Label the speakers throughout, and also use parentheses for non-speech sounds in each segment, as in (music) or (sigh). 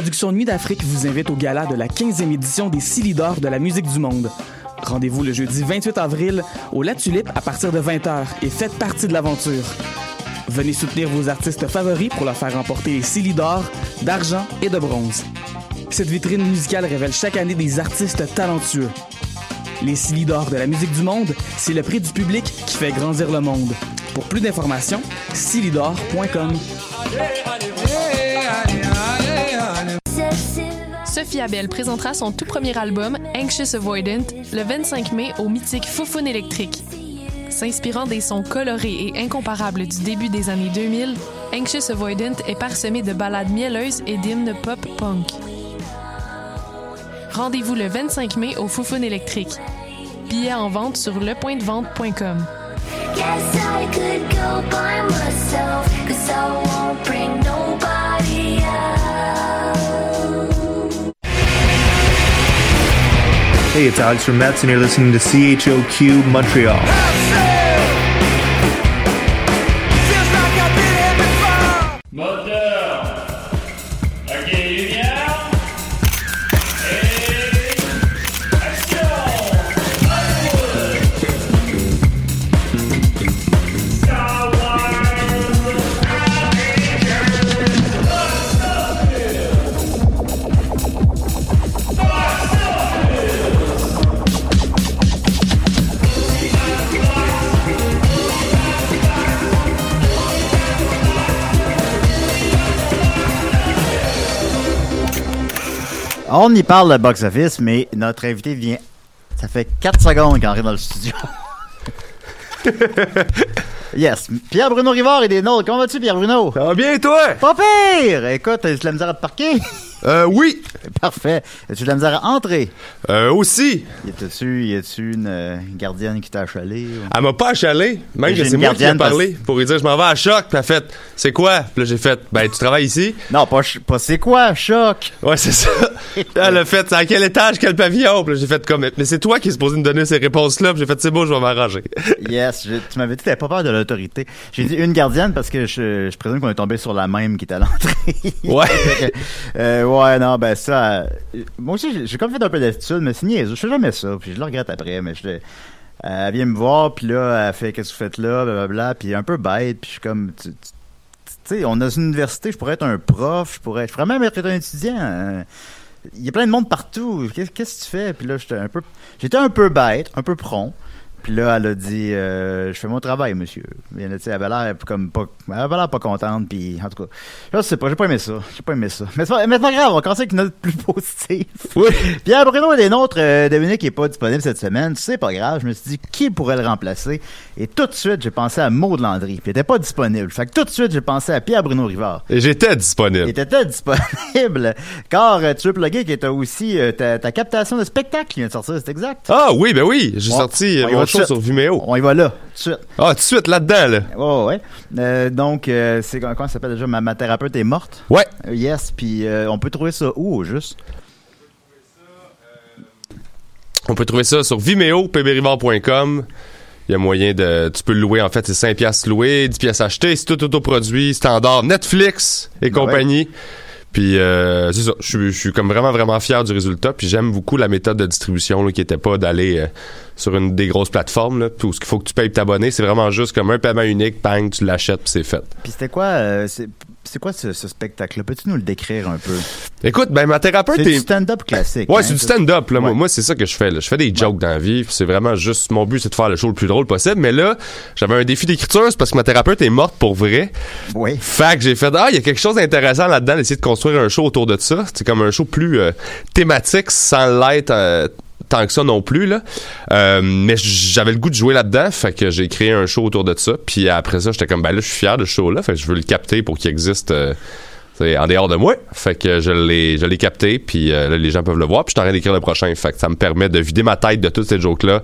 Speaker 1: les productions Nuit d'Afrique vous invitent au gala de la 15e édition des Silidor de la musique du monde. Rendez-vous le jeudi 28 avril au La Tulipe à partir de 20h et faites partie de l'aventure. Venez soutenir vos artistes favoris pour leur faire remporter les Silidor d'argent et de bronze. Cette vitrine musicale révèle chaque année des artistes talentueux. Les Silidor de la musique du monde, c'est le prix du public qui fait grandir le monde. Pour plus d'informations, silidor.com.
Speaker 2: Sophie Abel présentera son tout premier album, Anxious Avoidant, le 25 mai au mythique Foufoune électrique. S'inspirant des sons colorés et incomparables du début des années 2000, Anxious Avoidant est parsemé de ballades mielleuses et d'hymnes pop-punk. Rendez-vous le 25 mai au Foufoune électrique. Billets en vente sur lepointdevente.com.
Speaker 3: it's Alex from Mets, and you're listening to CHOQ Montreal.
Speaker 4: On y parle de box-office, mais notre invité vient. Ça fait 4 secondes qu'il arrive dans le studio. (laughs) yes. Pierre-Bruno Rivard et des nôtres. Comment vas-tu, Pierre-Bruno?
Speaker 5: Ça va bien, toi?
Speaker 4: Pas pire! Écoute, as-tu de la misère à te parquer?
Speaker 5: Euh, oui.
Speaker 4: Parfait. As-tu de la misère à entrer?
Speaker 5: Euh, aussi.
Speaker 4: Y a-tu y a-tu une euh, gardienne qui t'a achalé? ou-
Speaker 5: Elle m'a pas achalé. Même
Speaker 4: J'ai
Speaker 5: que c'est moi qui ai parlé pour lui dire je m'en vais à choc. Puis elle a fait c'est quoi? Puis là j'ai fait ben tu travailles ici?
Speaker 4: Non, pas, ch- pas c'est quoi, choc?
Speaker 5: Ouais, c'est ça. (laughs) Elle a fait c'est à quel étage, quel pavillon? Puis là j'ai fait comme mais c'est toi qui es supposé me donner ces réponses-là. Puis j'ai fait c'est beau, je vais m'arranger. (laughs)
Speaker 4: Yes, je- tu m'avais dit que t'avais pas peur de l'autorité. J'ai dit une gardienne parce que je, je présume qu'on est tombé sur la même qui est à l'entrée.
Speaker 5: Ouais. (laughs)
Speaker 4: Ouais, non, ben ça. euh, moi aussi, j'ai- comme fait un peu d'attitude, mais c'est niaiseux. Je fais jamais ça, puis je le regrette après, mais je euh, Elle vient me voir, puis là, elle fait Qu'est-ce que vous faites là, blablabla, puis un peu bête, puis je suis comme. Tu sais, on a une université, je pourrais être un prof, je pourrais, je pourrais même être un étudiant. euh, Il y a plein de monde partout. Qu'est- Qu'est-ce que tu fais? Puis là, j'étais un peu, j'étais un peu bête, un peu prompt. Puis là, elle a dit, euh, je fais mon travail, monsieur. Là, elle avait l'air comme pas, elle avait l'air pas contente. Puis en tout cas, je sais pas, j'ai pas aimé ça. J'ai pas aimé ça. Mais c'est pas, mais c'est pas grave, on va commencer avec une note plus positive.
Speaker 5: Oui. (laughs)
Speaker 4: Pierre Bruno et des nôtres, euh, Dominique est pas disponible cette semaine. C'est pas grave. Je me suis dit, qui pourrait le remplacer? Et tout de suite, j'ai pensé à Maud Landry. Puis il était pas disponible. Fait que tout de suite, j'ai pensé à Pierre Bruno Rivard.
Speaker 5: Et j'étais
Speaker 4: Il
Speaker 5: disponible.
Speaker 4: était disponible. Car euh, tu veux plugger que t'as aussi euh, ta, ta captation de spectacle qui vient de sortir, c'est exact?
Speaker 5: Ah oui, ben oui, j'ai sorti show sur. Vimeo.
Speaker 4: On y va là, tout de suite.
Speaker 5: Ah, tout de suite là-dedans là.
Speaker 4: Ouais, ouais. Euh, donc, euh, c'est comment ça s'appelle déjà? Ma, ma thérapeute est morte.
Speaker 5: Ouais.
Speaker 4: Euh, yes, puis euh, on peut trouver ça où, au juste?
Speaker 5: On peut trouver ça sur Vimeo, pbrivard.com. Il y a moyen de. Tu peux le louer, en fait, c'est 5 piastres loués, 10 piastres achetés, c'est tout autoproduit, standard, Netflix et
Speaker 4: Ben
Speaker 5: compagnie. Puis euh, c'est ça, je suis- comme vraiment vraiment fier du résultat. Puis j'aime beaucoup la méthode de distribution qui était pas d'aller euh, sur une des grosses plateformes là, tout ce qu'il faut que tu payes pour t'abonner, c'est vraiment juste comme un paiement unique, bang, tu l'achètes puis c'est fait.
Speaker 4: Puis c'était quoi, euh, c'est quoi ce, ce spectacle-là? Peux-tu nous le décrire un peu?
Speaker 5: Écoute, ben ma thérapeute
Speaker 4: C'est
Speaker 5: est
Speaker 4: du stand-up classique.
Speaker 5: Ouais,
Speaker 4: hein,
Speaker 5: c'est du stand-up. Là. Moi,
Speaker 4: Ouais.
Speaker 5: moi c'est ça que je fais. là. Je fais des jokes dans la vie. C'est vraiment juste mon but, c'est de faire le show le plus drôle possible. Mais là, j'avais un défi d'écriture, c'est parce que ma thérapeute est morte pour vrai.
Speaker 4: Oui.
Speaker 5: Fait que j'ai fait ah, il y a quelque chose d'intéressant là-dedans, d'essayer de construire un show autour de ça. C'est comme un show plus euh, thématique sans l'être. euh, tant que ça non plus là Euh, mais j'avais le goût de jouer là-dedans fait que j'ai créé un show autour de ça puis après ça j'étais comme ben là je suis fier de ce show là fait que je veux le capter pour qu'il existe euh, en dehors de moi. Fait que je l'ai, je l'ai capté, puis euh, là, les gens peuvent le voir, puis je suis en train d'écrire le prochain. Fait que ça me permet de vider ma tête de toutes ces jokes-là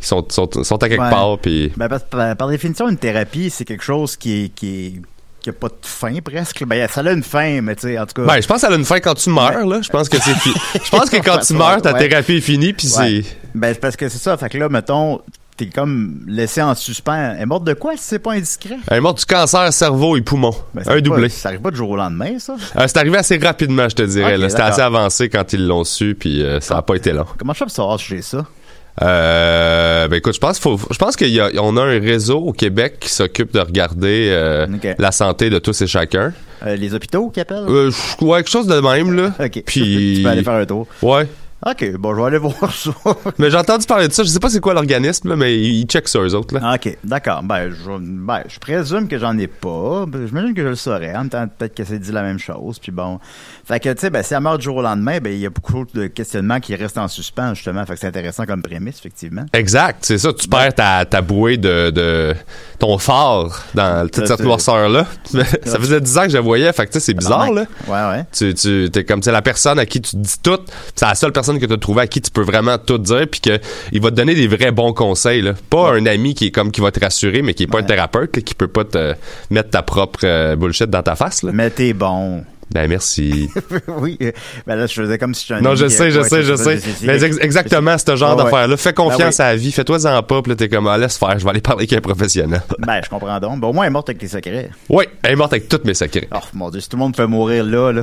Speaker 5: qui sont, sont, sont à quelque
Speaker 4: Ouais.
Speaker 5: part, puis...
Speaker 4: Ben, parce- par, par définition, une thérapie, c'est quelque chose qui est, qui est, qui a pas de fin presque. Ben, ça a une fin, mais tu sais, en tout cas.
Speaker 5: Ben, je pense qu'elle a une fin quand tu meurs, là. Je pense que c'est fi- (laughs) Je pense que quand tu meurs, ta
Speaker 4: Ouais.
Speaker 5: thérapie est finie, puis
Speaker 4: Ouais.
Speaker 5: c'est...
Speaker 4: Ben, c'est parce que c'est ça. Fait que là, mettons, t'es comme laissé en suspens. Elle est morte de quoi si c'est pas indiscret?
Speaker 5: Elle est morte du cancer, cerveau et poumon.
Speaker 4: Ben, ça
Speaker 5: un
Speaker 4: pas-
Speaker 5: doublé.
Speaker 4: ça arrive pas du jour au lendemain, ça?
Speaker 5: Euh, c'est arrivé assez rapidement, je te dirais. C'était assez avancé quand ils l'ont su, puis euh, ça a pas été long.
Speaker 4: Comment je fais pour savoir si j'ai ça?
Speaker 5: Euh, ben écoute, je pense, faut, je pense qu'on a, un réseau au Québec qui s'occupe de regarder euh, la santé de tous et chacun.
Speaker 4: Euh, les hôpitaux qui appellent?
Speaker 5: Euh, ouais, quelque chose de même, là.
Speaker 4: ok.
Speaker 5: Puis... (laughs)
Speaker 4: tu peux aller faire un tour.
Speaker 5: Ouais.
Speaker 4: Ok, bon, je vais aller (laughs) voir ça.
Speaker 5: Mais j'ai entendu parler de ça. Je sais pas c'est quoi l'organisme, là, mais ils checkent ça, eux autres, là.
Speaker 4: ok, d'accord. Ben je, ben, je présume que j'en ai pas. Ben, J'imagine que je le saurais. En même temps, peut-être que c'est dit la même chose. Puis bon. Fait que, tu sais, ben, si elle meurt du jour au lendemain, ben, il y a beaucoup de questionnements qui restent en suspens, justement. Fait que c'est intéressant comme prémisse, effectivement.
Speaker 5: Exact, c'est ça. Tu perds ta, ta bouée de, de ton phare dans toute cette noirceur-là. (laughs) ça faisait 10 ans que je la voyais, fait que tu sais, c'est bizarre, là.
Speaker 4: Ouais, ouais.
Speaker 5: Tu, tu t'es comme c'est la personne à qui tu dis tout, c'est la seule personne que tu as trouvé à qui tu peux vraiment tout dire puis que il va te donner des vrais bons conseils là. Pas un ami qui est comme qui va te rassurer mais qui est pas un thérapeute là, qui peut pas te mettre ta propre euh, bullshit dans ta face là.
Speaker 4: Mais t'es bon.
Speaker 5: Ben merci. (laughs)
Speaker 4: oui. euh, Ben là, je faisais comme si j'étais un
Speaker 5: non, je sais, je
Speaker 4: ouais,
Speaker 5: sais, je sais. Mais ex- exactement ce genre d'affaire là, fais confiance
Speaker 4: Ben
Speaker 5: à la vie, fais-toi-en pas, puis t'es comme ah, laisse faire, je vais aller parler avec un professionnel. (laughs)
Speaker 4: Ben, je comprends donc. Ben, au moins, elle est morte avec tes secrets.
Speaker 5: oui, elle est morte avec tous mes secrets.
Speaker 4: Oh, mon Dieu, si tout le monde fait mourir là, là.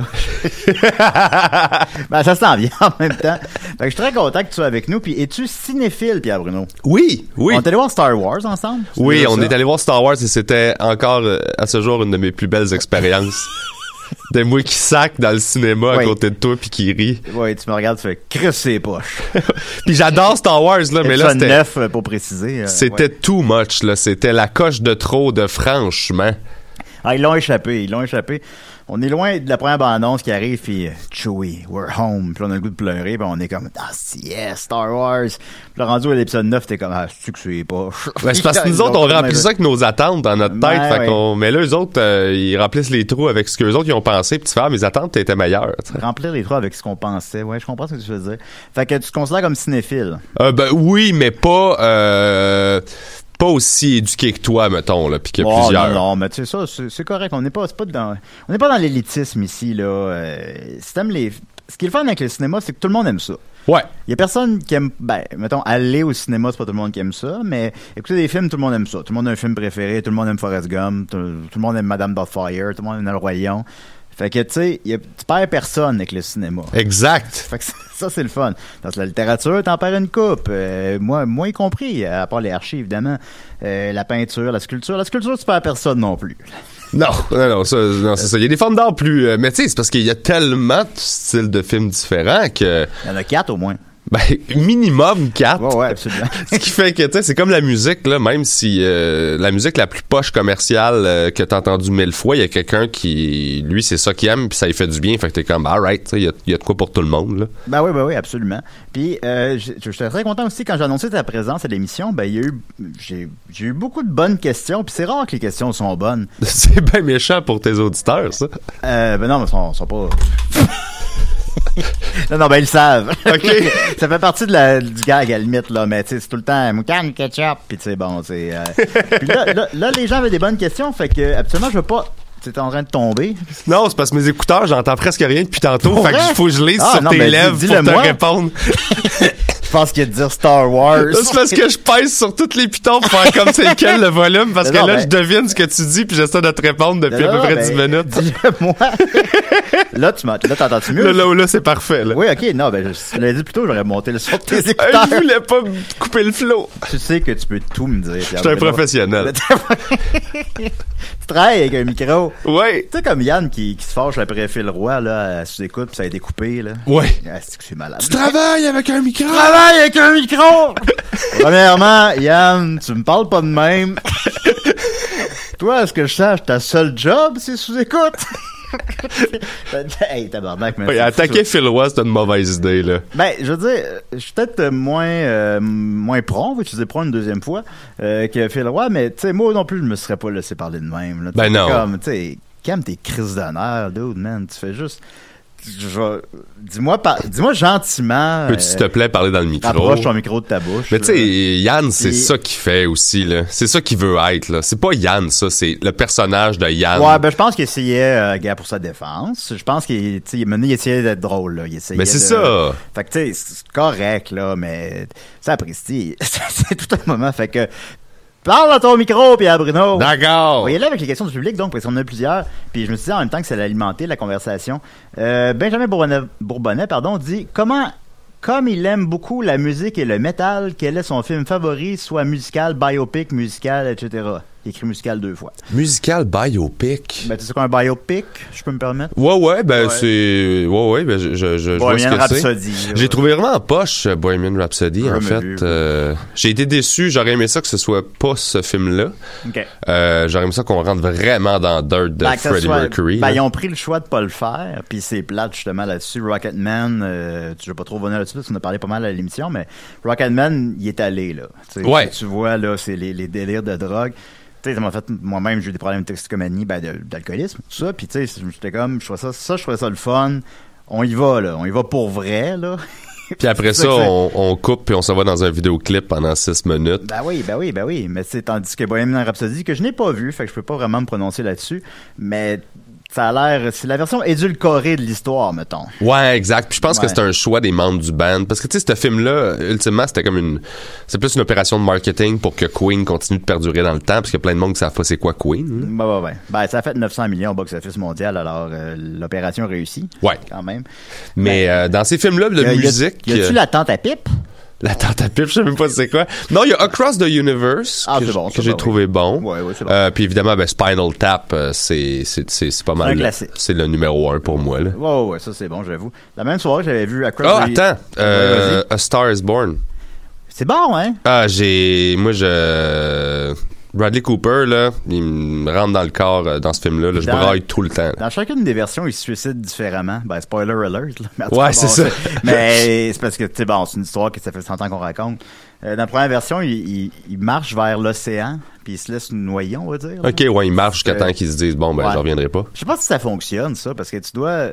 Speaker 4: (laughs) ben, ça s'en vient en même temps. Fait que je suis très content que tu sois avec nous. Puis, es-tu cinéphile, Pierre Bruno?
Speaker 5: Oui, oui.
Speaker 4: On est allé voir Star Wars ensemble?
Speaker 5: Oui, on est allé voir Star Wars et c'était encore euh, à ce jour une de mes plus belles expériences. (laughs) de moi qui sac dans le cinéma à côté de toi puis qui rit.
Speaker 4: Ouais, tu me regardes, tu fais crisse ses poches. (laughs)
Speaker 5: Puis j'adore Star Wars là, mais là c'était
Speaker 4: 9, euh, pour préciser. euh,
Speaker 5: c'était
Speaker 4: ouais.
Speaker 5: too much là, c'était la coche de trop de franchement.
Speaker 4: Ah, ils l'ont échappé, ils l'ont échappé. On est loin de la première bande-annonce qui arrive, puis euh, Chewie, we're home. Puis on a le goût de pleurer, puis on est comme, ah, yes, Star Wars. Puis là, rendu à l'épisode 9, t'es comme, ah, c'est que c'est pas.
Speaker 5: Ben, c'est (laughs) parce que nous autres on remplit ça avec nos attentes dans notre tête,
Speaker 4: Ben,
Speaker 5: fait
Speaker 4: ouais.
Speaker 5: qu'on- mais là eux autres euh, ils remplissent les trous avec ce que les autres ils ont pensé puis tu fais ah, mes attentes étaient meilleures. tu sais.
Speaker 4: Remplir les trous avec ce qu'on pensait. Ouais, je comprends ce que tu veux dire. Fait que tu te considères comme cinéphile.
Speaker 5: Euh, ben oui, mais pas euh, pas aussi éduqué que toi mettons là, puis qu'il y a
Speaker 4: Oh,
Speaker 5: plusieurs.
Speaker 4: Non, non, mais tu sais ça, c'est c'est correct. On n'est pas, c'est pas dans, on n'est pas dans l'élitisme ici là. Euh, si les, ce qui est le fun avec le cinéma, c'est que tout le monde aime ça.
Speaker 5: Ouais.
Speaker 4: Il y a personne qui aime, ben, mettons, aller au cinéma, c'est pas tout le monde qui aime ça, mais écouter des films, tout le monde aime ça. Tout le monde a un film préféré, tout le monde aime Forrest Gump, tout, tout le monde aime Madame Doubtfire, tout le monde aime Le Royaume. Fait que, tu sais, tu perds personne avec le cinéma.
Speaker 5: Exact. (laughs)
Speaker 4: Fait que ça, ça, c'est le fun. Dans la littérature, t'en perds une coupe. Euh, moi, moi y compris, à part les archives, évidemment. Euh, la peinture, la sculpture. La sculpture, tu perds personne non plus. (laughs)
Speaker 5: Non, non, non, ça, non, c'est ça. Il y a des formes d'art plus. euh, mais tu sais, c'est parce qu'il y a tellement de styles de films différents que.
Speaker 4: Il y en a quatre au moins.
Speaker 5: Ben, minimum 4.
Speaker 4: Ouais, ouais, absolument. (laughs)
Speaker 5: Ce qui fait que, tu sais, c'est comme la musique, là, même si euh, la musique la plus poche commerciale euh, que t'as entendu mille fois, il y a quelqu'un qui, lui, c'est ça qu'il aime, puis ça lui fait du bien, fait que t'es comme, alright, il y a, y a de quoi pour tout le monde, là.
Speaker 4: Ben oui, ben oui, absolument. Puis, euh, j- j'étais très content aussi quand j'ai annoncé ta présence à l'émission. Ben, il y a eu, j'ai, j'ai eu beaucoup de bonnes questions. Puis c'est rare que les questions sont bonnes. (laughs)
Speaker 5: c'est bien méchant pour tes auditeurs, ça.
Speaker 4: Euh, ben non, mais sont, sont pas. (laughs) (laughs) non, non, ben ils le savent. (laughs)
Speaker 5: OK. (laughs)
Speaker 4: ça fait partie de la, du gag à la limite, là. Mais c'est tout le temps moutarde, ketchup. Puis tu sais, bon, c'est. Euh... Puis là, là, là, les gens avaient des bonnes questions. Fait que, absolument, je veux pas. Tu es en train de tomber.
Speaker 5: Non, c'est parce que mes écouteurs, j'entends presque rien depuis tantôt,
Speaker 4: Pour
Speaker 5: fait que
Speaker 4: vrai?
Speaker 5: faut que je lise
Speaker 4: Ah,
Speaker 5: sur
Speaker 4: non,
Speaker 5: tes
Speaker 4: ben,
Speaker 5: lèvres pour te
Speaker 4: moi.
Speaker 5: répondre.
Speaker 4: Pense qu'il y a de dire Star Wars.
Speaker 5: C'est parce que je pèse sur tous les pitons pour faire comme c'est lequel le volume, parce (laughs)
Speaker 4: Ben
Speaker 5: que là,
Speaker 4: ben-
Speaker 5: je devine ce que tu dis, puis j'essaie de te répondre depuis à peu près
Speaker 4: ben,
Speaker 5: 10 minutes.
Speaker 4: Moi. (laughs) là, tu m'as, là, t'entends-tu mieux?
Speaker 5: Là, là, là, c'est parfait, là.
Speaker 4: Oui, ok, non, ben, je, l'avais dit plus tôt, j'aurais monté le son de tes écouteurs.
Speaker 5: Je voulais pas couper le flow.
Speaker 4: Tu sais que tu peux tout me dire.
Speaker 5: Je suis un professionnel. (laughs)
Speaker 4: tu travailles avec un micro.
Speaker 5: Ouais.
Speaker 4: Tu sais, comme Yann qui, qui se fâche après Phil Roy, là, à sous-écoute, puis ça a été coupé, là.
Speaker 5: Ouais.
Speaker 4: Ah, c'est que c'est malade.
Speaker 5: Tu travailles avec un micro.
Speaker 4: Avec un micro! (laughs) Premièrement, Yann, tu me parles pas de même. (laughs) Toi, est-ce que je sache, ta seule job, c'est sous-écoute? (laughs) hey, tabarnak, mais c'est-
Speaker 5: attaquer Phil Roy, c'est une mauvaise idée, là.
Speaker 4: Ben, je veux dire, je suis peut-être moins euh, moins prompt, on va utiliser prompt une deuxième fois, euh, que Phil Roy, mais tu sais, moi non plus, je me serais pas laissé parler de même. Là.
Speaker 5: Ben non.
Speaker 4: Comme, tu sais, calme tes crises d'honneur, dude, man. Tu fais juste... dis-moi par- dis-moi gentiment.
Speaker 5: Peux-tu, s'il te
Speaker 4: euh,
Speaker 5: plaît, parler dans le micro?
Speaker 4: Rapproche ton micro de ta bouche.
Speaker 5: Mais tu sais. Yann, c'est ça qu'il fait aussi, là. C'est ça qu'il veut être, là. C'est pas Yann, ça. C'est le personnage de Yann.
Speaker 4: Ouais, ben je pense qu'il essayait, euh, gars, pour sa défense. Je pense qu'il tu il il essayait d'être drôle, là. Il essayait
Speaker 5: Mais c'est
Speaker 4: de-
Speaker 5: ça.
Speaker 4: Fait que, tu sais, c'est correct, là, mais ça apprécie. (laughs) c'est tout un moment. Fait que, parle dans ton micro, Pierre Bruno.
Speaker 5: D'accord.
Speaker 4: On va y aller avec les questions du public, donc, parce qu'on en a plusieurs. Puis je me suis dit en même temps que ça allait alimenter la conversation. Euh, Benjamin Bourbonnais, Bourbonnais pardon, dit Comment, comme il aime beaucoup la musique et le métal, quel est son film favori, soit musical, biopic, musical, etc. Il écrit musical deux fois.
Speaker 5: Musical biopic.
Speaker 4: Ben, tu sais quoi, un biopic, je peux me permettre?
Speaker 5: Ouais, ouais, ben
Speaker 4: Ouais.
Speaker 5: c'est. Ouais, ouais, ben je, je, je, vois ce
Speaker 4: Bohemian
Speaker 5: que.
Speaker 4: Rhapsody.
Speaker 5: J'ai trouvé vraiment en poche euh, Bohemian Rhapsody, en fait. Euh, j'ai été déçu. J'aurais aimé ça que ce soit pas ce film-là. Euh, J'aurais aimé ça qu'on rentre vraiment dans Dirt de
Speaker 4: Ben,
Speaker 5: Freddie
Speaker 4: soit-
Speaker 5: Mercury.
Speaker 4: ben,
Speaker 5: là.
Speaker 4: ils ont pris le choix de pas le faire, puis c'est plate justement là-dessus. Rocketman, euh, tu veux pas trop revenir là-dessus, parce qu'on a parlé pas mal à l'émission, mais Rocketman, il est allé là. Tu
Speaker 5: Ouais.
Speaker 4: Tu vois là, c'est les, les délires de drogue. Tu sais, ça m'a fait moi-même, j'ai eu des problèmes de toxicomanie, ben, d'alcoolisme, tout ça. Puis tu sais, j'étais comme, je trouvais ça, ça, je trouvais ça le fun. On y va là, on y va pour vrai là. (laughs)
Speaker 5: Puis après ça, on, on coupe puis on se voit dans un vidéoclip pendant six minutes.
Speaker 4: Ben oui, ben oui, ben oui. Mais c'est tandis que Bohemian Rhapsody, que je n'ai pas vu, fait que je peux pas vraiment me prononcer là-dessus. Mais ça a l'air, c'est la version édulcorée de l'histoire, mettons.
Speaker 5: Ouais, exact. Puis je pense
Speaker 4: Ouais.
Speaker 5: que c'est un choix des membres du band. Parce que, tu sais, ce film-là, ultimement, c'était comme une. C'est plus une opération de marketing pour que Queen continue de perdurer dans le temps. Parce qu'il y a plein de monde qui savent pas c'est quoi Queen. là.
Speaker 4: Ben, ben, ben. Ben, ça a fait 900 millions au box-office mondial, alors euh, l'opération réussit.
Speaker 5: Ouais.
Speaker 4: Quand même.
Speaker 5: Mais euh, dans ces films-là de musique.
Speaker 4: Y a-tu
Speaker 5: euh,
Speaker 4: la tente à pipe?
Speaker 5: La tente à pipe, je sais même pas c'est quoi. Non, il y a Across the Universe
Speaker 4: Ah,
Speaker 5: que,
Speaker 4: bon,
Speaker 5: j'ai trouvé bon.
Speaker 4: Ouais, ouais, c'est bon.
Speaker 5: Euh, puis évidemment, ben, Spinal Tap, euh, c'est pas mal. C'est le numéro un pour moi là.
Speaker 4: Ouais, ouais, ça c'est bon, j'avoue. La même soirée, j'avais vu Across
Speaker 5: Ah,
Speaker 4: the-
Speaker 5: attends, euh. A Star Is Born.
Speaker 4: C'est bon, hein?
Speaker 5: Ah, j'ai. Moi, je. Bradley Cooper, là, il me rentre dans le corps euh, dans ce film-là. là. je
Speaker 4: Dans-
Speaker 5: braille tout le temps. là.
Speaker 4: Dans chacune des versions, il se suicide différemment. Ben, spoiler alert, là. Mais en tout
Speaker 5: Ouais,
Speaker 4: cas,
Speaker 5: c'est ça.
Speaker 4: Mais (laughs) c'est parce que, tu sais, bon, c'est une histoire que ça fait 100 ans qu'on raconte. Euh, dans la première version, il, il- il marche vers l'océan, puis il se laisse noyer, on va dire. là.
Speaker 5: Ok, ouais, il marche jusqu'à
Speaker 4: Euh,
Speaker 5: temps qu'ils se disent bon, ben,
Speaker 4: ouais.
Speaker 5: je reviendrai pas.
Speaker 4: Je sais pas si ça fonctionne, ça, parce que tu dois...